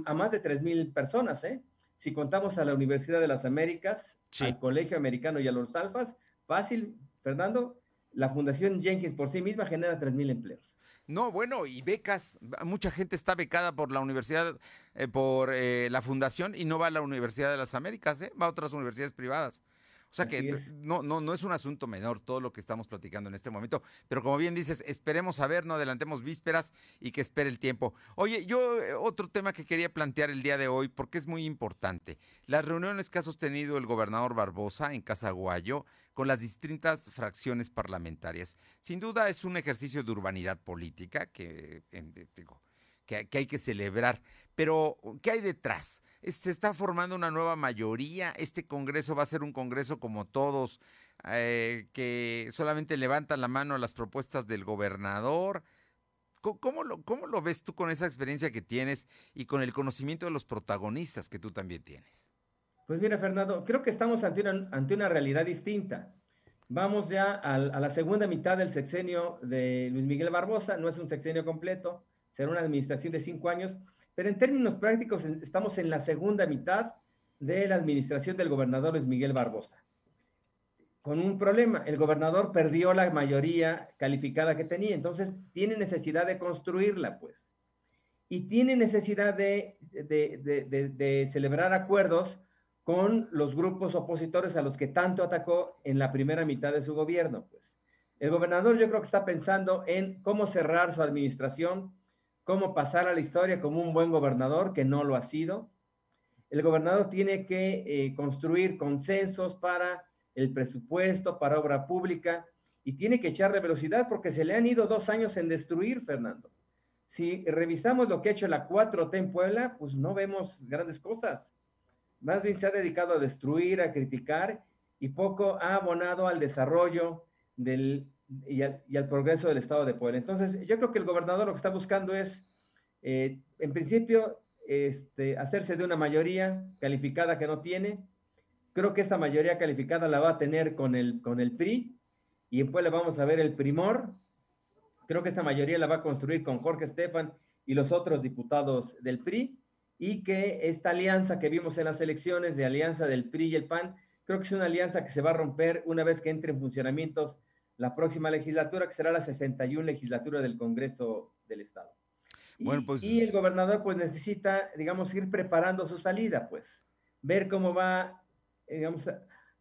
a más de 3 mil personas, ¿eh? Si contamos a la Universidad de las Américas, al Colegio Americano y a los Alfas, fácil, Fernando, la Fundación Jenkins por sí misma genera 3 mil empleos. No, bueno, y becas. Mucha gente está becada por la universidad, eh, por eh, la fundación y no va a la Universidad de las Américas, ¿eh? va a otras universidades privadas. O sea que no, no, no es un asunto menor todo lo que estamos platicando en este momento, pero como bien dices, esperemos a ver, no adelantemos vísperas y que espere el tiempo. Oye, yo eh, otro tema que quería plantear el día de hoy, porque es muy importante, las reuniones que ha sostenido el gobernador Barbosa en Casaguayo con las distintas fracciones parlamentarias. Sin duda es un ejercicio de urbanidad política que, que, que hay que celebrar, pero, ¿qué hay detrás? Se está formando una nueva mayoría. Este Congreso va a ser un Congreso como todos, eh, que solamente levanta la mano a las propuestas del gobernador. ¿Cómo, lo, ¿Cómo lo ves tú con esa experiencia que tienes y con el conocimiento de los protagonistas que tú también tienes? Pues mira, Fernando, creo que estamos ante una, ante una realidad distinta. Vamos ya a, a la segunda mitad del sexenio de Luis Miguel Barbosa, no es un sexenio completo, será una administración de cinco años, pero en términos prácticos estamos en la segunda mitad de la administración del gobernador Luis Miguel Barbosa. Con un problema, el gobernador perdió la mayoría calificada que tenía, entonces tiene necesidad de construirla, pues. Y tiene necesidad de, de celebrar acuerdos con los grupos opositores a los que tanto atacó en la primera mitad de su gobierno, pues. El gobernador yo creo que está pensando en cómo cerrar su administración cómo pasar a la historia como un buen gobernador, que no lo ha sido. El gobernador tiene que eh, construir consensos para el presupuesto, para obra pública, y tiene que echarle velocidad porque se le han ido dos años en destruir, Fernando. Si revisamos lo que ha hecho la 4T en Puebla, pues no vemos grandes cosas. más bien se ha dedicado a destruir, a criticar y poco ha abonado al desarrollo del, y, al, progreso del Estado de Puebla. Entonces, yo creo que el gobernador lo que está buscando es, eh, en principio, este, hacerse de una mayoría calificada que no tiene. Creo que esta mayoría calificada la va a tener con el, con el PRI y en Puebla vamos a ver el primor. Creo que esta mayoría la va a construir con Jorge Estefan y los otros diputados del PRI y que esta alianza que vimos en las elecciones de alianza del PRI y el PAN, creo que es una alianza que se va a romper una vez que entre en funcionamientos la próxima legislatura, que será la 61 legislatura del Congreso del Estado. Bueno, pues... y, el gobernador pues necesita, digamos, ir preparando su salida, pues, ver cómo va, digamos,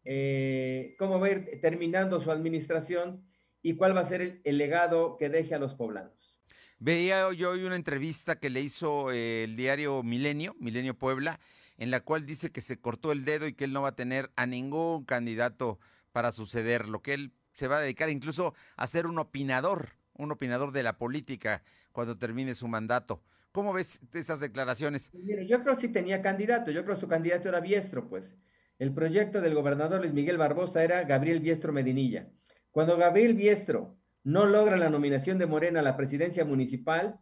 eh, cómo va a ir terminando su administración y cuál va a ser el legado que deje a los poblanos. Veía yo hoy una entrevista que le hizo eh, el diario Milenio, Milenio Puebla, en la cual dice que se cortó el dedo y que él no va a tener a ningún candidato para suceder, lo que él se va a dedicar incluso a ser un opinador, un opinador de la política cuando termine su mandato. ¿Cómo ves esas declaraciones? Pues yo creo que sí tenía candidato, yo creo que su candidato era Biestro, pues. El proyecto del gobernador Luis Miguel Barbosa era Gabriel Biestro Medinilla. Cuando Gabriel Biestro no logra la nominación de Morena a la presidencia municipal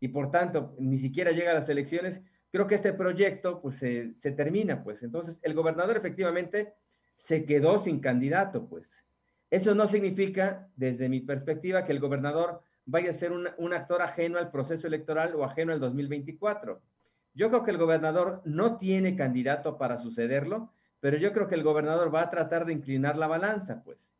y por tanto ni siquiera llega a las elecciones, creo que este proyecto pues se, termina, pues. Entonces, el gobernador efectivamente se quedó sin candidato, pues. Eso no significa, desde mi perspectiva, que el gobernador vaya a ser un, actor ajeno al proceso electoral o ajeno al 2024. Yo creo que el gobernador no tiene candidato para sucederlo, pero yo creo que el gobernador va a tratar de inclinar la balanza, pues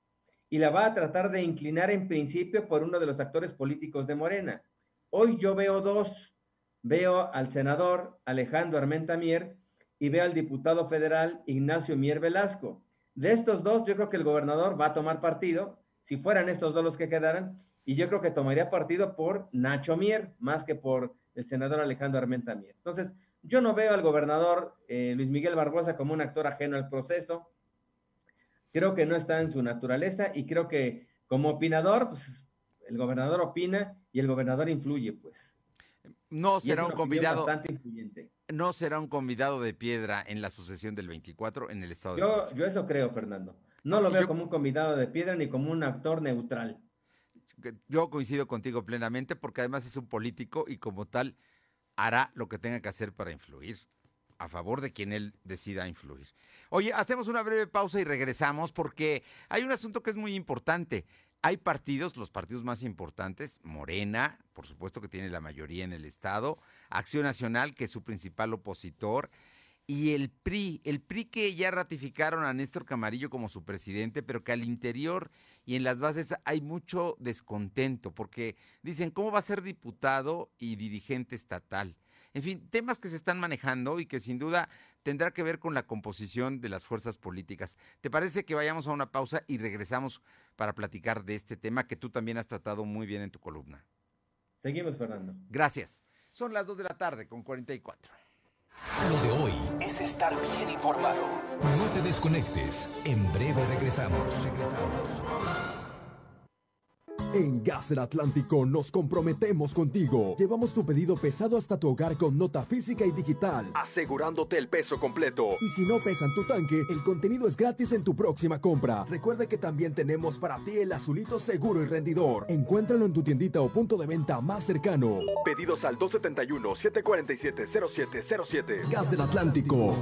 y la va a tratar de inclinar en principio por uno de los actores políticos de Morena. Hoy yo veo dos. Veo al senador Alejandro Armenta Mier y veo al diputado federal Ignacio Mier Velasco. De estos dos, yo creo que el gobernador va a tomar partido, si fueran estos dos los que quedaran, y yo creo que tomaría partido por Nacho Mier, más que por el senador Alejandro Armenta Mier. Entonces, yo no veo al gobernador eh, Luis Miguel Barbosa como un actor ajeno al proceso creo que no está en su naturaleza y creo que como opinador, pues el gobernador opina y el gobernador influye, pues. No será un convidado. No será un convidado de piedra en la sucesión del 24 en el estado yo, de Yo eso creo, Fernando. No lo veo como un convidado de piedra ni como un actor neutral. Yo coincido contigo plenamente porque además es un político y como tal hará lo que tenga que hacer para influir a favor de quien él decida influir. Oye, hacemos una breve pausa y regresamos porque hay un asunto que es muy importante. Hay partidos, los partidos más importantes, Morena, por supuesto que tiene la mayoría en el Estado, Acción Nacional, que es su principal opositor, y el PRI, el PRI que ya ratificaron a Néstor Camarillo como su presidente, pero que al interior y en las bases hay mucho descontento, porque dicen, ¿cómo va a ser diputado y dirigente estatal? En fin, temas que se están manejando y que sin duda tendrá que ver con la composición de las fuerzas políticas. ¿Te parece que vayamos a una pausa y regresamos para platicar de este tema que tú también has tratado muy bien en tu columna? Seguimos, Fernando. Gracias. Son las 2 de la tarde con 44. Lo de hoy es estar bien informado. No te desconectes. En breve regresamos. Regresamos. En Gas del Atlántico nos comprometemos contigo. Llevamos tu pedido pesado hasta tu hogar con nota física y digital, asegurándote el peso completo. Y si no pesan tu tanque, el contenido es gratis en tu próxima compra. Recuerda que también tenemos para ti el azulito seguro y rendidor. Encuéntralo en tu tiendita o punto de venta más cercano. Pedidos al 271-747-0707. Gas del Atlántico.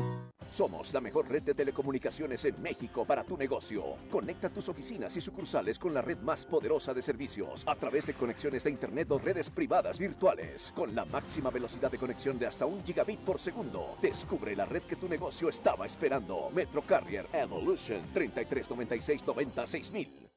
Somos la mejor red de telecomunicaciones en México para tu negocio. Conecta tus oficinas y sucursales con la red más poderosa de servicios a través de conexiones de Internet o redes privadas virtuales con la máxima velocidad de conexión de hasta un gigabit por segundo. Descubre la red que tu negocio estaba esperando. Metro Carrier Evolution 3396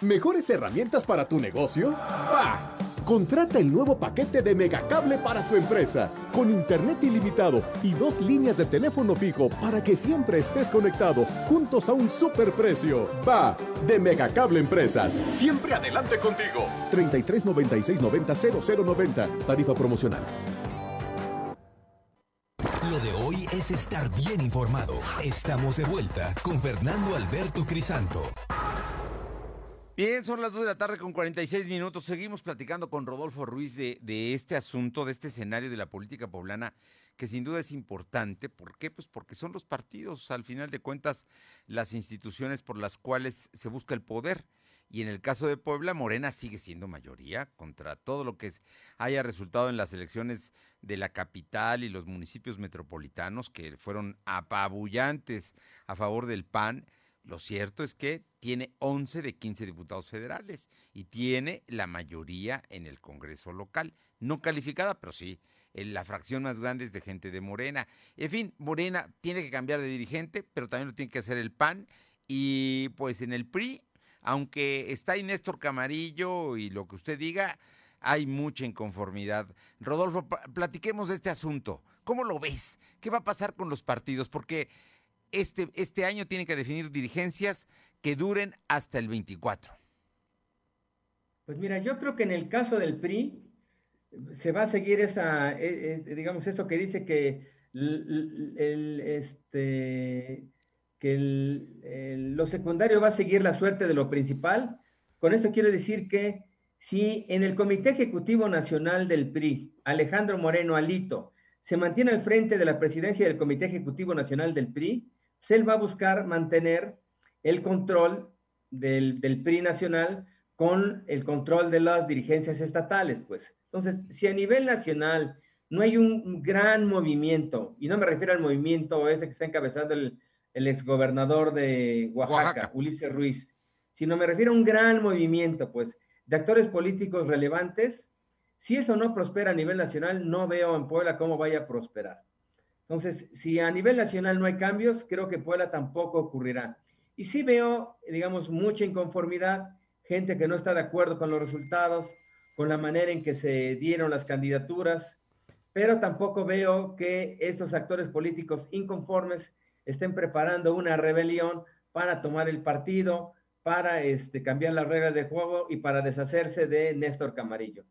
¿Mejores herramientas para tu negocio? ¡Bah! Contrata el nuevo paquete de Megacable para tu empresa, con internet ilimitado y dos líneas de teléfono fijo para que siempre estés conectado, juntos a un superprecio. Va, de Megacable Empresas. Siempre adelante contigo. 33 96 90 0090. Tarifa promocional. Lo de hoy es estar bien informado. Estamos de vuelta con Fernando Alberto Crisanto. Bien, son las 2 de la tarde con 46 minutos. Seguimos platicando con Rodolfo Ruiz de, de, este asunto, de este escenario de la política poblana, que sin duda es importante. ¿Por qué? Pues porque son los partidos, al final de cuentas, las instituciones por las cuales se busca el poder. Y en el caso de Puebla, Morena sigue siendo mayoría contra todo lo que haya resultado en las elecciones de la capital y los municipios metropolitanos, que fueron apabullantes a favor del PAN. Lo cierto es que tiene 11 de 15 diputados federales y tiene la mayoría en el Congreso local. No calificada, pero sí, en la fracción más grande es de gente de Morena. En fin, Morena tiene que cambiar de dirigente, pero también lo tiene que hacer el PAN. Y pues en el PRI, aunque está ahí Néstor Camarillo y lo que usted diga, hay mucha inconformidad. Rodolfo, platiquemos de este asunto. ¿Cómo lo ves? ¿Qué va a pasar con los partidos? Porque este, este año tienen que definir dirigencias que duren hasta el 24. Pues mira, yo creo que en el caso del PRI se va a seguir esa, es, digamos, eso que dice que el, este, que el, lo secundario va a seguir la suerte de lo principal. Con esto quiero decir que si en el Comité Ejecutivo Nacional del PRI, Alejandro Moreno Alito, se mantiene al frente de la presidencia del Comité Ejecutivo Nacional del PRI, él va a buscar mantener el control del, del, PRI nacional con el control de las dirigencias estatales, pues. Entonces, si a nivel nacional no hay un gran movimiento, y no me refiero al movimiento ese que está encabezando el, el exgobernador de Oaxaca, Oaxaca, Ulises Ruiz, sino me refiero a un gran movimiento, pues, de actores políticos relevantes. Si eso no prospera a nivel nacional, no veo en Puebla cómo vaya a prosperar. Entonces, si a nivel nacional no hay cambios, creo que Puebla tampoco ocurrirá. Y sí veo, digamos, mucha inconformidad, gente que no está de acuerdo con los resultados, con la manera en que se dieron las candidaturas, pero tampoco veo que estos actores políticos inconformes estén preparando una rebelión para tomar el partido, para este, cambiar las reglas de juego y para deshacerse de Néstor Camarillo.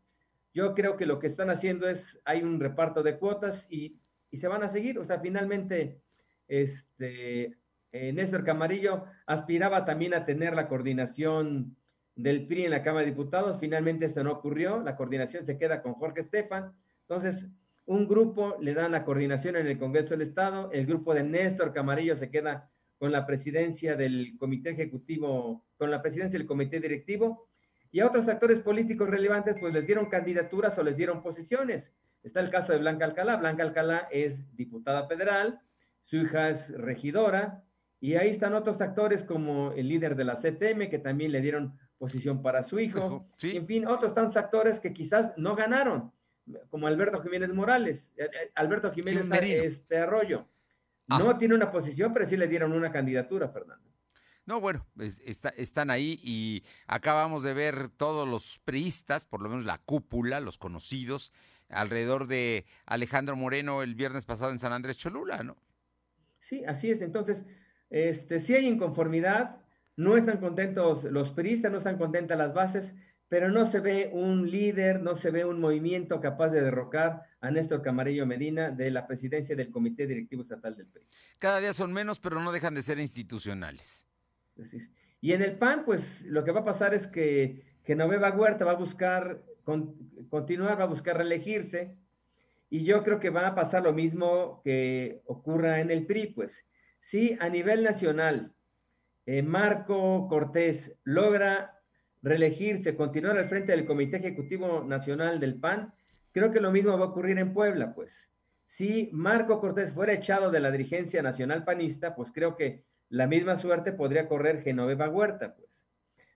Yo creo que lo que están haciendo es, hay un reparto de cuotas y, y se van a seguir. O sea, finalmente, este, eh, Néstor Camarillo aspiraba también a tener la coordinación del PRI en la Cámara de Diputados. Finalmente esto no ocurrió. La coordinación se queda con Jorge Estefan. Entonces, un grupo le dan la coordinación en el Congreso del Estado. El grupo de Néstor Camarillo se queda con la presidencia del Comité Ejecutivo, con la presidencia del Comité Directivo. Y a otros actores políticos relevantes, pues les dieron candidaturas o les dieron posiciones. Está el caso de Blanca Alcalá. Blanca Alcalá es diputada federal, su hija es regidora, y ahí están otros actores como el líder de la CTM, que también le dieron posición para su hijo. Sí. En fin, otros tantos actores que quizás no ganaron, como Alberto Jiménez Morales, Alberto Jiménez este Arroyo. No ah. tiene una posición, pero sí le dieron una candidatura, Fernando. No, bueno, está, están ahí y acabamos de ver todos los priistas, por lo menos la cúpula, los conocidos, alrededor de Alejandro Moreno el viernes pasado en San Andrés Cholula, ¿no? Sí, así es. Entonces, este, sí hay inconformidad, no están contentos los priistas, no están contentas las bases, pero no se ve un líder, no se ve un movimiento capaz de derrocar a Néstor Camarillo Medina de la presidencia del Comité Directivo Estatal del PRI. Cada día son menos, pero no dejan de ser institucionales. Y en el PAN, pues lo que va a pasar es que Genoveva Huerta va a buscar con, continuar, va a buscar reelegirse, y yo creo que va a pasar lo mismo que ocurra en el PRI, pues. Si a nivel nacional eh, Marco Cortés logra reelegirse, continuar al frente del Comité Ejecutivo Nacional del PAN, creo que lo mismo va a ocurrir en Puebla, pues. Si Marco Cortés fuera echado de la dirigencia nacional panista, pues creo que la misma suerte podría correr Genoveva Huerta, pues.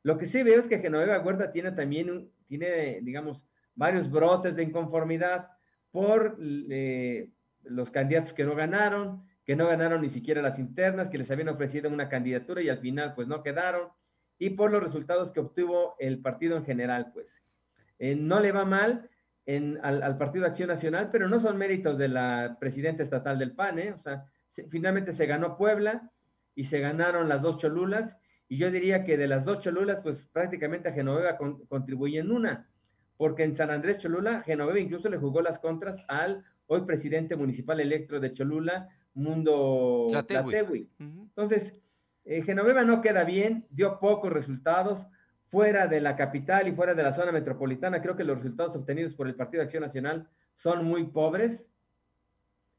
Lo que sí veo es que Genoveva Huerta tiene también, tiene, digamos, varios brotes de inconformidad por eh, los candidatos que no ganaron, que no ganaron ni siquiera las internas, que les habían ofrecido una candidatura y al final pues no quedaron, y por los resultados que obtuvo el partido en general, pues. eh, no le va mal en, al, Partido Acción Nacional, pero no son méritos de la presidenta estatal del PAN, ¿eh? O sea, se, finalmente se ganó Puebla y se ganaron las dos Cholulas, y yo diría que de las dos Cholulas, pues prácticamente a Genoveva con, contribuye en una, porque en San Andrés Cholula, Genoveva incluso le jugó las contras al hoy presidente municipal electo de Cholula, Mundo Tlatewi. Uh -huh. Entonces, eh, Genoveva no queda bien, dio pocos resultados, fuera de la capital y fuera de la zona metropolitana, creo que los resultados obtenidos por el Partido de Acción Nacional son muy pobres.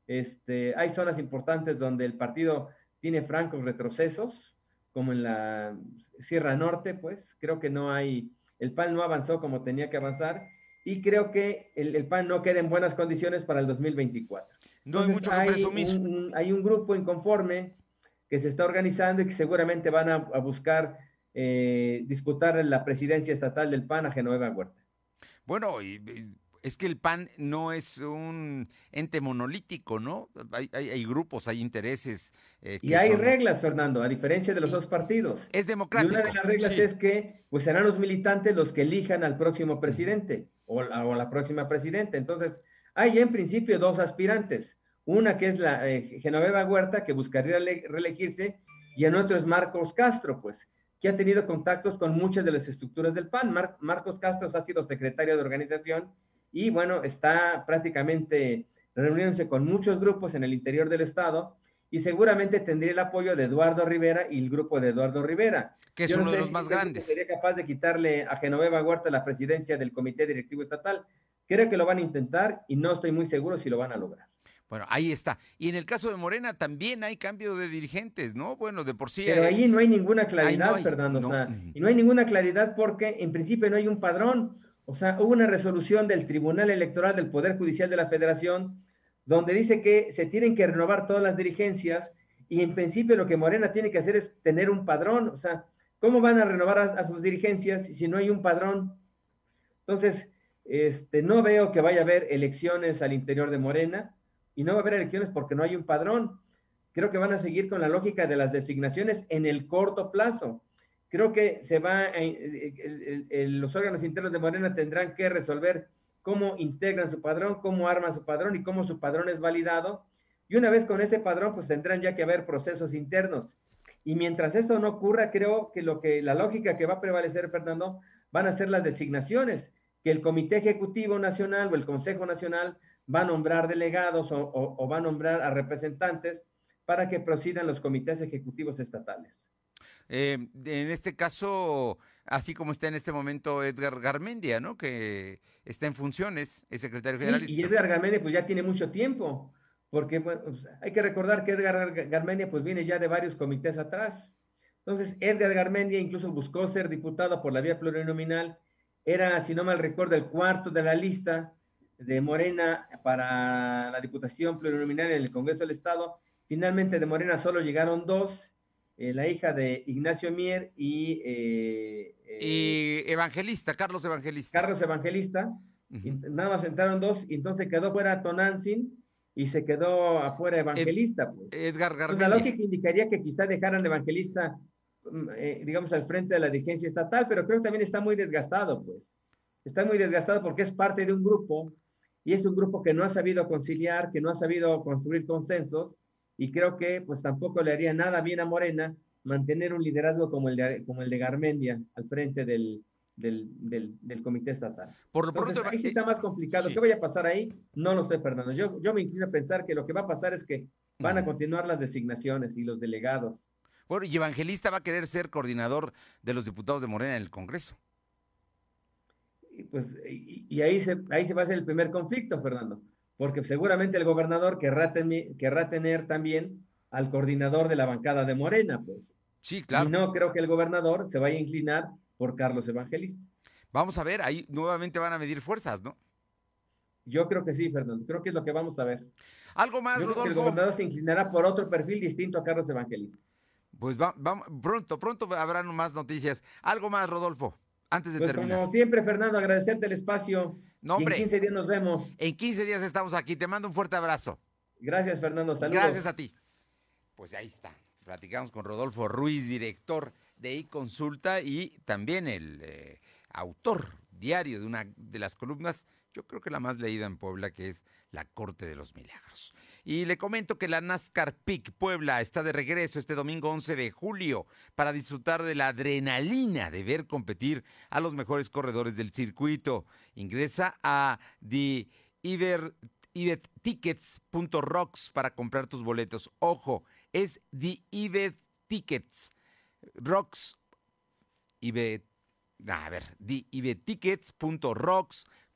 Este, hay zonas importantes donde el partido tiene francos retrocesos, como en la Sierra Norte, pues creo que no hay, el PAN no avanzó como tenía que avanzar y creo que el, el PAN no queda en buenas condiciones para el 2024. No hay mucho que hay presumir. Un, hay un grupo inconforme que se está organizando y que seguramente van a, a buscar eh, disputar la presidencia estatal del PAN a Genoveva Huerta. Bueno, y, y es que el PAN no es un ente monolítico, ¿no? Hay, hay, hay grupos, hay intereses. Eh, y hay son... reglas, Fernando, a diferencia de los dos partidos. Es democrático. Y una de las reglas sí. es que pues serán los militantes los que elijan al próximo presidente o, a, o a la próxima presidenta. Entonces, hay en principio dos aspirantes. Una que es la eh, Genoveva Huerta, que buscaría reelegirse, y en otro es Marcos Castro, pues que ha tenido contactos con muchas de las estructuras del PAN. Mar Marcos Castro ha sido secretario de organización y, bueno, está prácticamente reuniéndose con muchos grupos en el interior del Estado y seguramente tendría el apoyo de Eduardo Rivera y el grupo de Eduardo Rivera. Que es Yo uno no de los si más grandes. Sería capaz de quitarle a Genoveva Huerta la presidencia del Comité Directivo Estatal. Creo que lo van a intentar y no estoy muy seguro si lo van a lograr. Bueno, ahí está. Y en el caso de Morena también hay cambio de dirigentes, ¿no? Bueno, de por sí. Pero ahí no hay ninguna claridad, no hay, Fernando. No. O sea, y no hay ninguna claridad porque en principio no hay un padrón. O sea, hubo una resolución del Tribunal Electoral del Poder Judicial de la Federación donde dice que se tienen que renovar todas las dirigencias y en principio lo que Morena tiene que hacer es tener un padrón. O sea, ¿cómo van a renovar a, sus dirigencias si no hay un padrón? Entonces, este, no veo que vaya a haber elecciones al interior de Morena y no va a haber elecciones porque no hay un padrón. Creo que van a seguir con la lógica de las designaciones en el corto plazo. Creo que se va, el, el, los órganos internos de Morena tendrán que resolver cómo integran su padrón, cómo arman su padrón y cómo su padrón es validado. Y una vez con este padrón, pues tendrán ya que haber procesos internos. Y mientras esto no ocurra, creo que lo que la lógica que va a prevalecer, Fernando, van a ser las designaciones, que el Comité Ejecutivo Nacional o el Consejo Nacional va a nombrar delegados o, o, o, va a nombrar a representantes para que procedan los comités ejecutivos estatales. Eh, en este caso, así como está en este momento Edgar Garmendia, ¿no? Que está en funciones, es secretario sí, generalista. Y Edgar Garmendia pues ya tiene mucho tiempo, porque bueno, pues, hay que recordar que Edgar Garmendia pues viene ya de varios comités atrás. Entonces, Edgar Garmendia incluso buscó ser diputado por la vía plurinominal, era, si no mal recuerdo, el cuarto de la lista, de Morena para la Diputación Plurinominal en el Congreso del Estado. Finalmente de Morena solo llegaron dos, eh, la hija de Ignacio Mier y... Eh, y Evangelista, Carlos Evangelista. Carlos Evangelista. Uh -huh. Nada más entraron dos y entonces quedó fuera Tonantzin y se quedó afuera Evangelista. Pues. Edgar García. La lógica indicaría que quizá dejaran Evangelista, eh, digamos, al frente de la dirigencia estatal, pero creo que también está muy desgastado, pues. Está muy desgastado porque es parte de un grupo y es un grupo que no ha sabido conciliar, que no ha sabido construir consensos, y creo que pues tampoco le haría nada bien a Morena mantener un liderazgo como el de, como el de Garmendia al frente del, del, del, del comité estatal. Por lo Entonces, pronto, ahí sí está más complicado. Sí. ¿Qué vaya a pasar ahí? No lo sé, Fernando. Yo, yo me inclino a pensar que lo que va a pasar es que van a continuar las designaciones y los delegados. Bueno, y Evangelista va a querer ser coordinador de los diputados de Morena en el Congreso pues, y, y, ahí, se, ahí se va a hacer el primer conflicto, Fernando, porque seguramente el gobernador querrá, ten, querrá tener también al coordinador de la bancada de Morena, pues. Sí, claro. Y no creo que el gobernador se vaya a inclinar por Carlos Evangelista. Vamos a ver, ahí nuevamente van a medir fuerzas, ¿no? Yo creo que sí, Fernando, creo que es lo que vamos a ver. Algo más, Yo Rodolfo. Creo que el gobernador se inclinará por otro perfil distinto a Carlos Evangelista. Pues va, va, pronto, pronto habrán más noticias. Algo más, Rodolfo antes de pues terminar. Como siempre, Fernando, agradecerte el espacio. No, hombre, en 15 días nos vemos. En 15 días estamos aquí. Te mando un fuerte abrazo. Gracias, Fernando. Saludos. Gracias a ti. Pues ahí está. Platicamos con Rodolfo Ruiz, director de iConsulta y también el eh, autor diario de una de las columnas, yo creo que la más leída en Puebla, que es La Corte de los Milagros. Y le comento que la NASCAR Peak Puebla está de regreso este domingo 11 de julio para disfrutar de la adrenalina de ver competir a los mejores corredores del circuito. Ingresa a The Tickets.rocks para comprar tus boletos. Ojo, es The Tickets. Rocks. A ver, The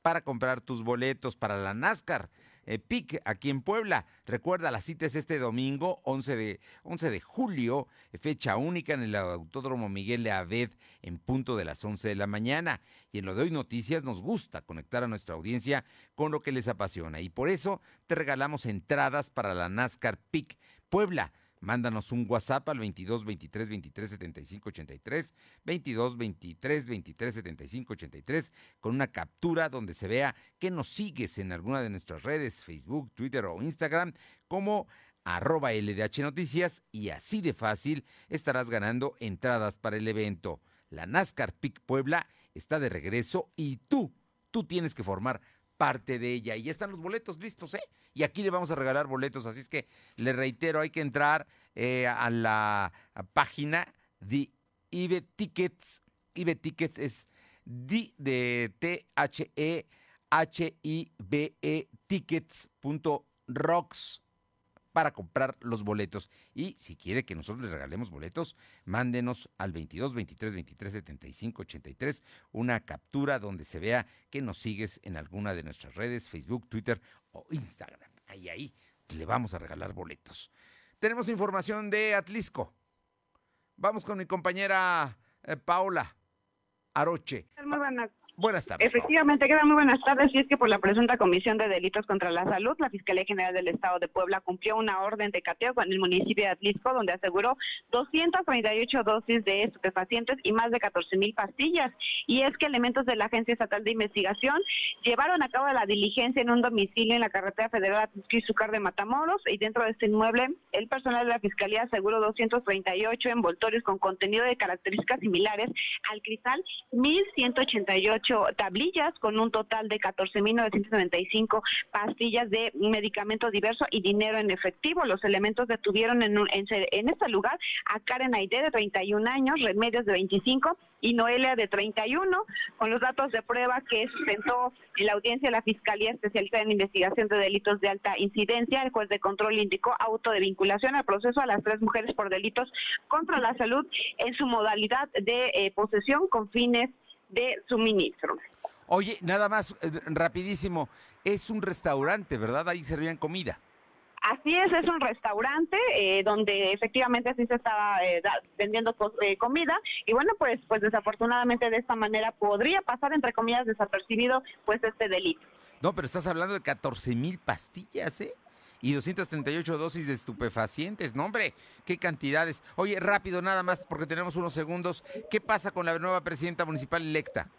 para comprar tus boletos para la NASCAR. Eh, PIC aquí en Puebla. Recuerda, la cita es este domingo, 11 de, 11 de julio, fecha única en el Autódromo Miguel de en punto de las 11 de la mañana. Y en lo de hoy noticias nos gusta conectar a nuestra audiencia con lo que les apasiona. Y por eso te regalamos entradas para la NASCAR PIC Puebla. Mándanos un WhatsApp al 22 23 23 75 83, 22 23 23 75 83, con una captura donde se vea que nos sigues en alguna de nuestras redes, Facebook, Twitter o Instagram, como arroba LDH Noticias, y así de fácil estarás ganando entradas para el evento. La NASCAR PIC Puebla está de regreso y tú, tú tienes que formar parte de ella. Y ya están los boletos listos, ¿eh? Y aquí le vamos a regalar boletos, así es que le reitero, hay que entrar eh, a la página de IBE Tickets. IBE Tickets es D de T-H-E H-I-B-E tickets.rocks para comprar los boletos. Y si quiere que nosotros le regalemos boletos, mándenos al 22 23 23 75 83 una captura donde se vea que nos sigues en alguna de nuestras redes, Facebook, Twitter o Instagram. Ahí, ahí, le vamos a regalar boletos. Tenemos información de Atlisco. Vamos con mi compañera eh, Paula Aroche. Buenas tardes. Efectivamente, quedan muy buenas tardes. Y es que por la presunta comisión de delitos contra la salud, la Fiscalía General del Estado de Puebla cumplió una orden de cateo con el municipio de Atlisco, donde aseguró 238 dosis de estupefacientes y más de 14 mil pastillas. Y es que elementos de la Agencia Estatal de Investigación llevaron a cabo la diligencia en un domicilio en la carretera federal Atlisco y de Matamoros. Y dentro de este inmueble, el personal de la Fiscalía aseguró 238 envoltorios con contenido de características similares al cristal, 1188 tablillas con un total de 14.995 pastillas de medicamentos diversos y dinero en efectivo. Los elementos detuvieron en, en, este lugar a Karen Aide de 31 años, Remedios de 25 y Noelia de 31, con los datos de prueba que sustentó en la audiencia de la Fiscalía Especializada en Investigación de Delitos de Alta Incidencia. El juez de control indicó auto de vinculación al proceso a las tres mujeres por delitos contra la salud en su modalidad de eh, posesión con fines de suministro. Oye, nada más, eh, rapidísimo, es un restaurante, ¿verdad? Ahí servían comida. Así es, es un restaurante eh, donde efectivamente sí se estaba eh, vendiendo comida y bueno, pues pues desafortunadamente de esta manera podría pasar entre comillas desapercibido pues este delito. No, pero estás hablando de 14 mil pastillas, ¿eh? Y 238 dosis de estupefacientes. No, hombre, qué cantidades. Oye, rápido nada más, porque tenemos unos segundos. ¿Qué pasa con la nueva presidenta municipal electa?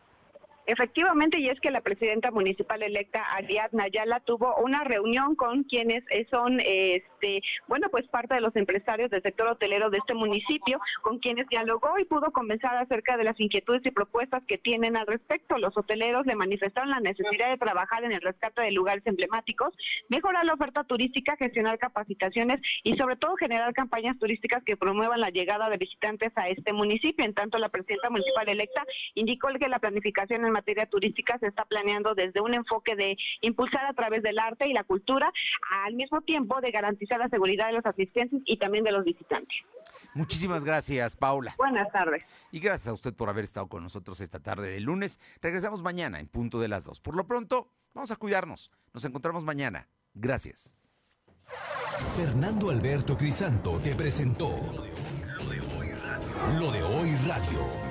Efectivamente, y es que la presidenta municipal electa Ariadna Ayala tuvo una reunión con quienes son, este, bueno, pues parte de los empresarios del sector hotelero de este municipio, con quienes dialogó y pudo conversar acerca de las inquietudes y propuestas que tienen al respecto. Los hoteleros le manifestaron la necesidad de trabajar en el rescate de lugares emblemáticos, mejorar la oferta turística, gestionar capacitaciones y sobre todo generar campañas turísticas que promuevan la llegada de visitantes a este municipio. En tanto, la presidenta municipal electa indicó que la planificación en materia turística se está planeando desde un enfoque de impulsar a través del arte y la cultura, al mismo tiempo de garantizar la seguridad de los asistentes y también de los visitantes. Muchísimas gracias, Paula. Buenas tardes. Y gracias a usted por haber estado con nosotros esta tarde de lunes. Regresamos mañana en punto de las dos. Por lo pronto, vamos a cuidarnos. Nos encontramos mañana. Gracias. Fernando Alberto Crisanto te presentó Lo de hoy radio. Lo de hoy radio.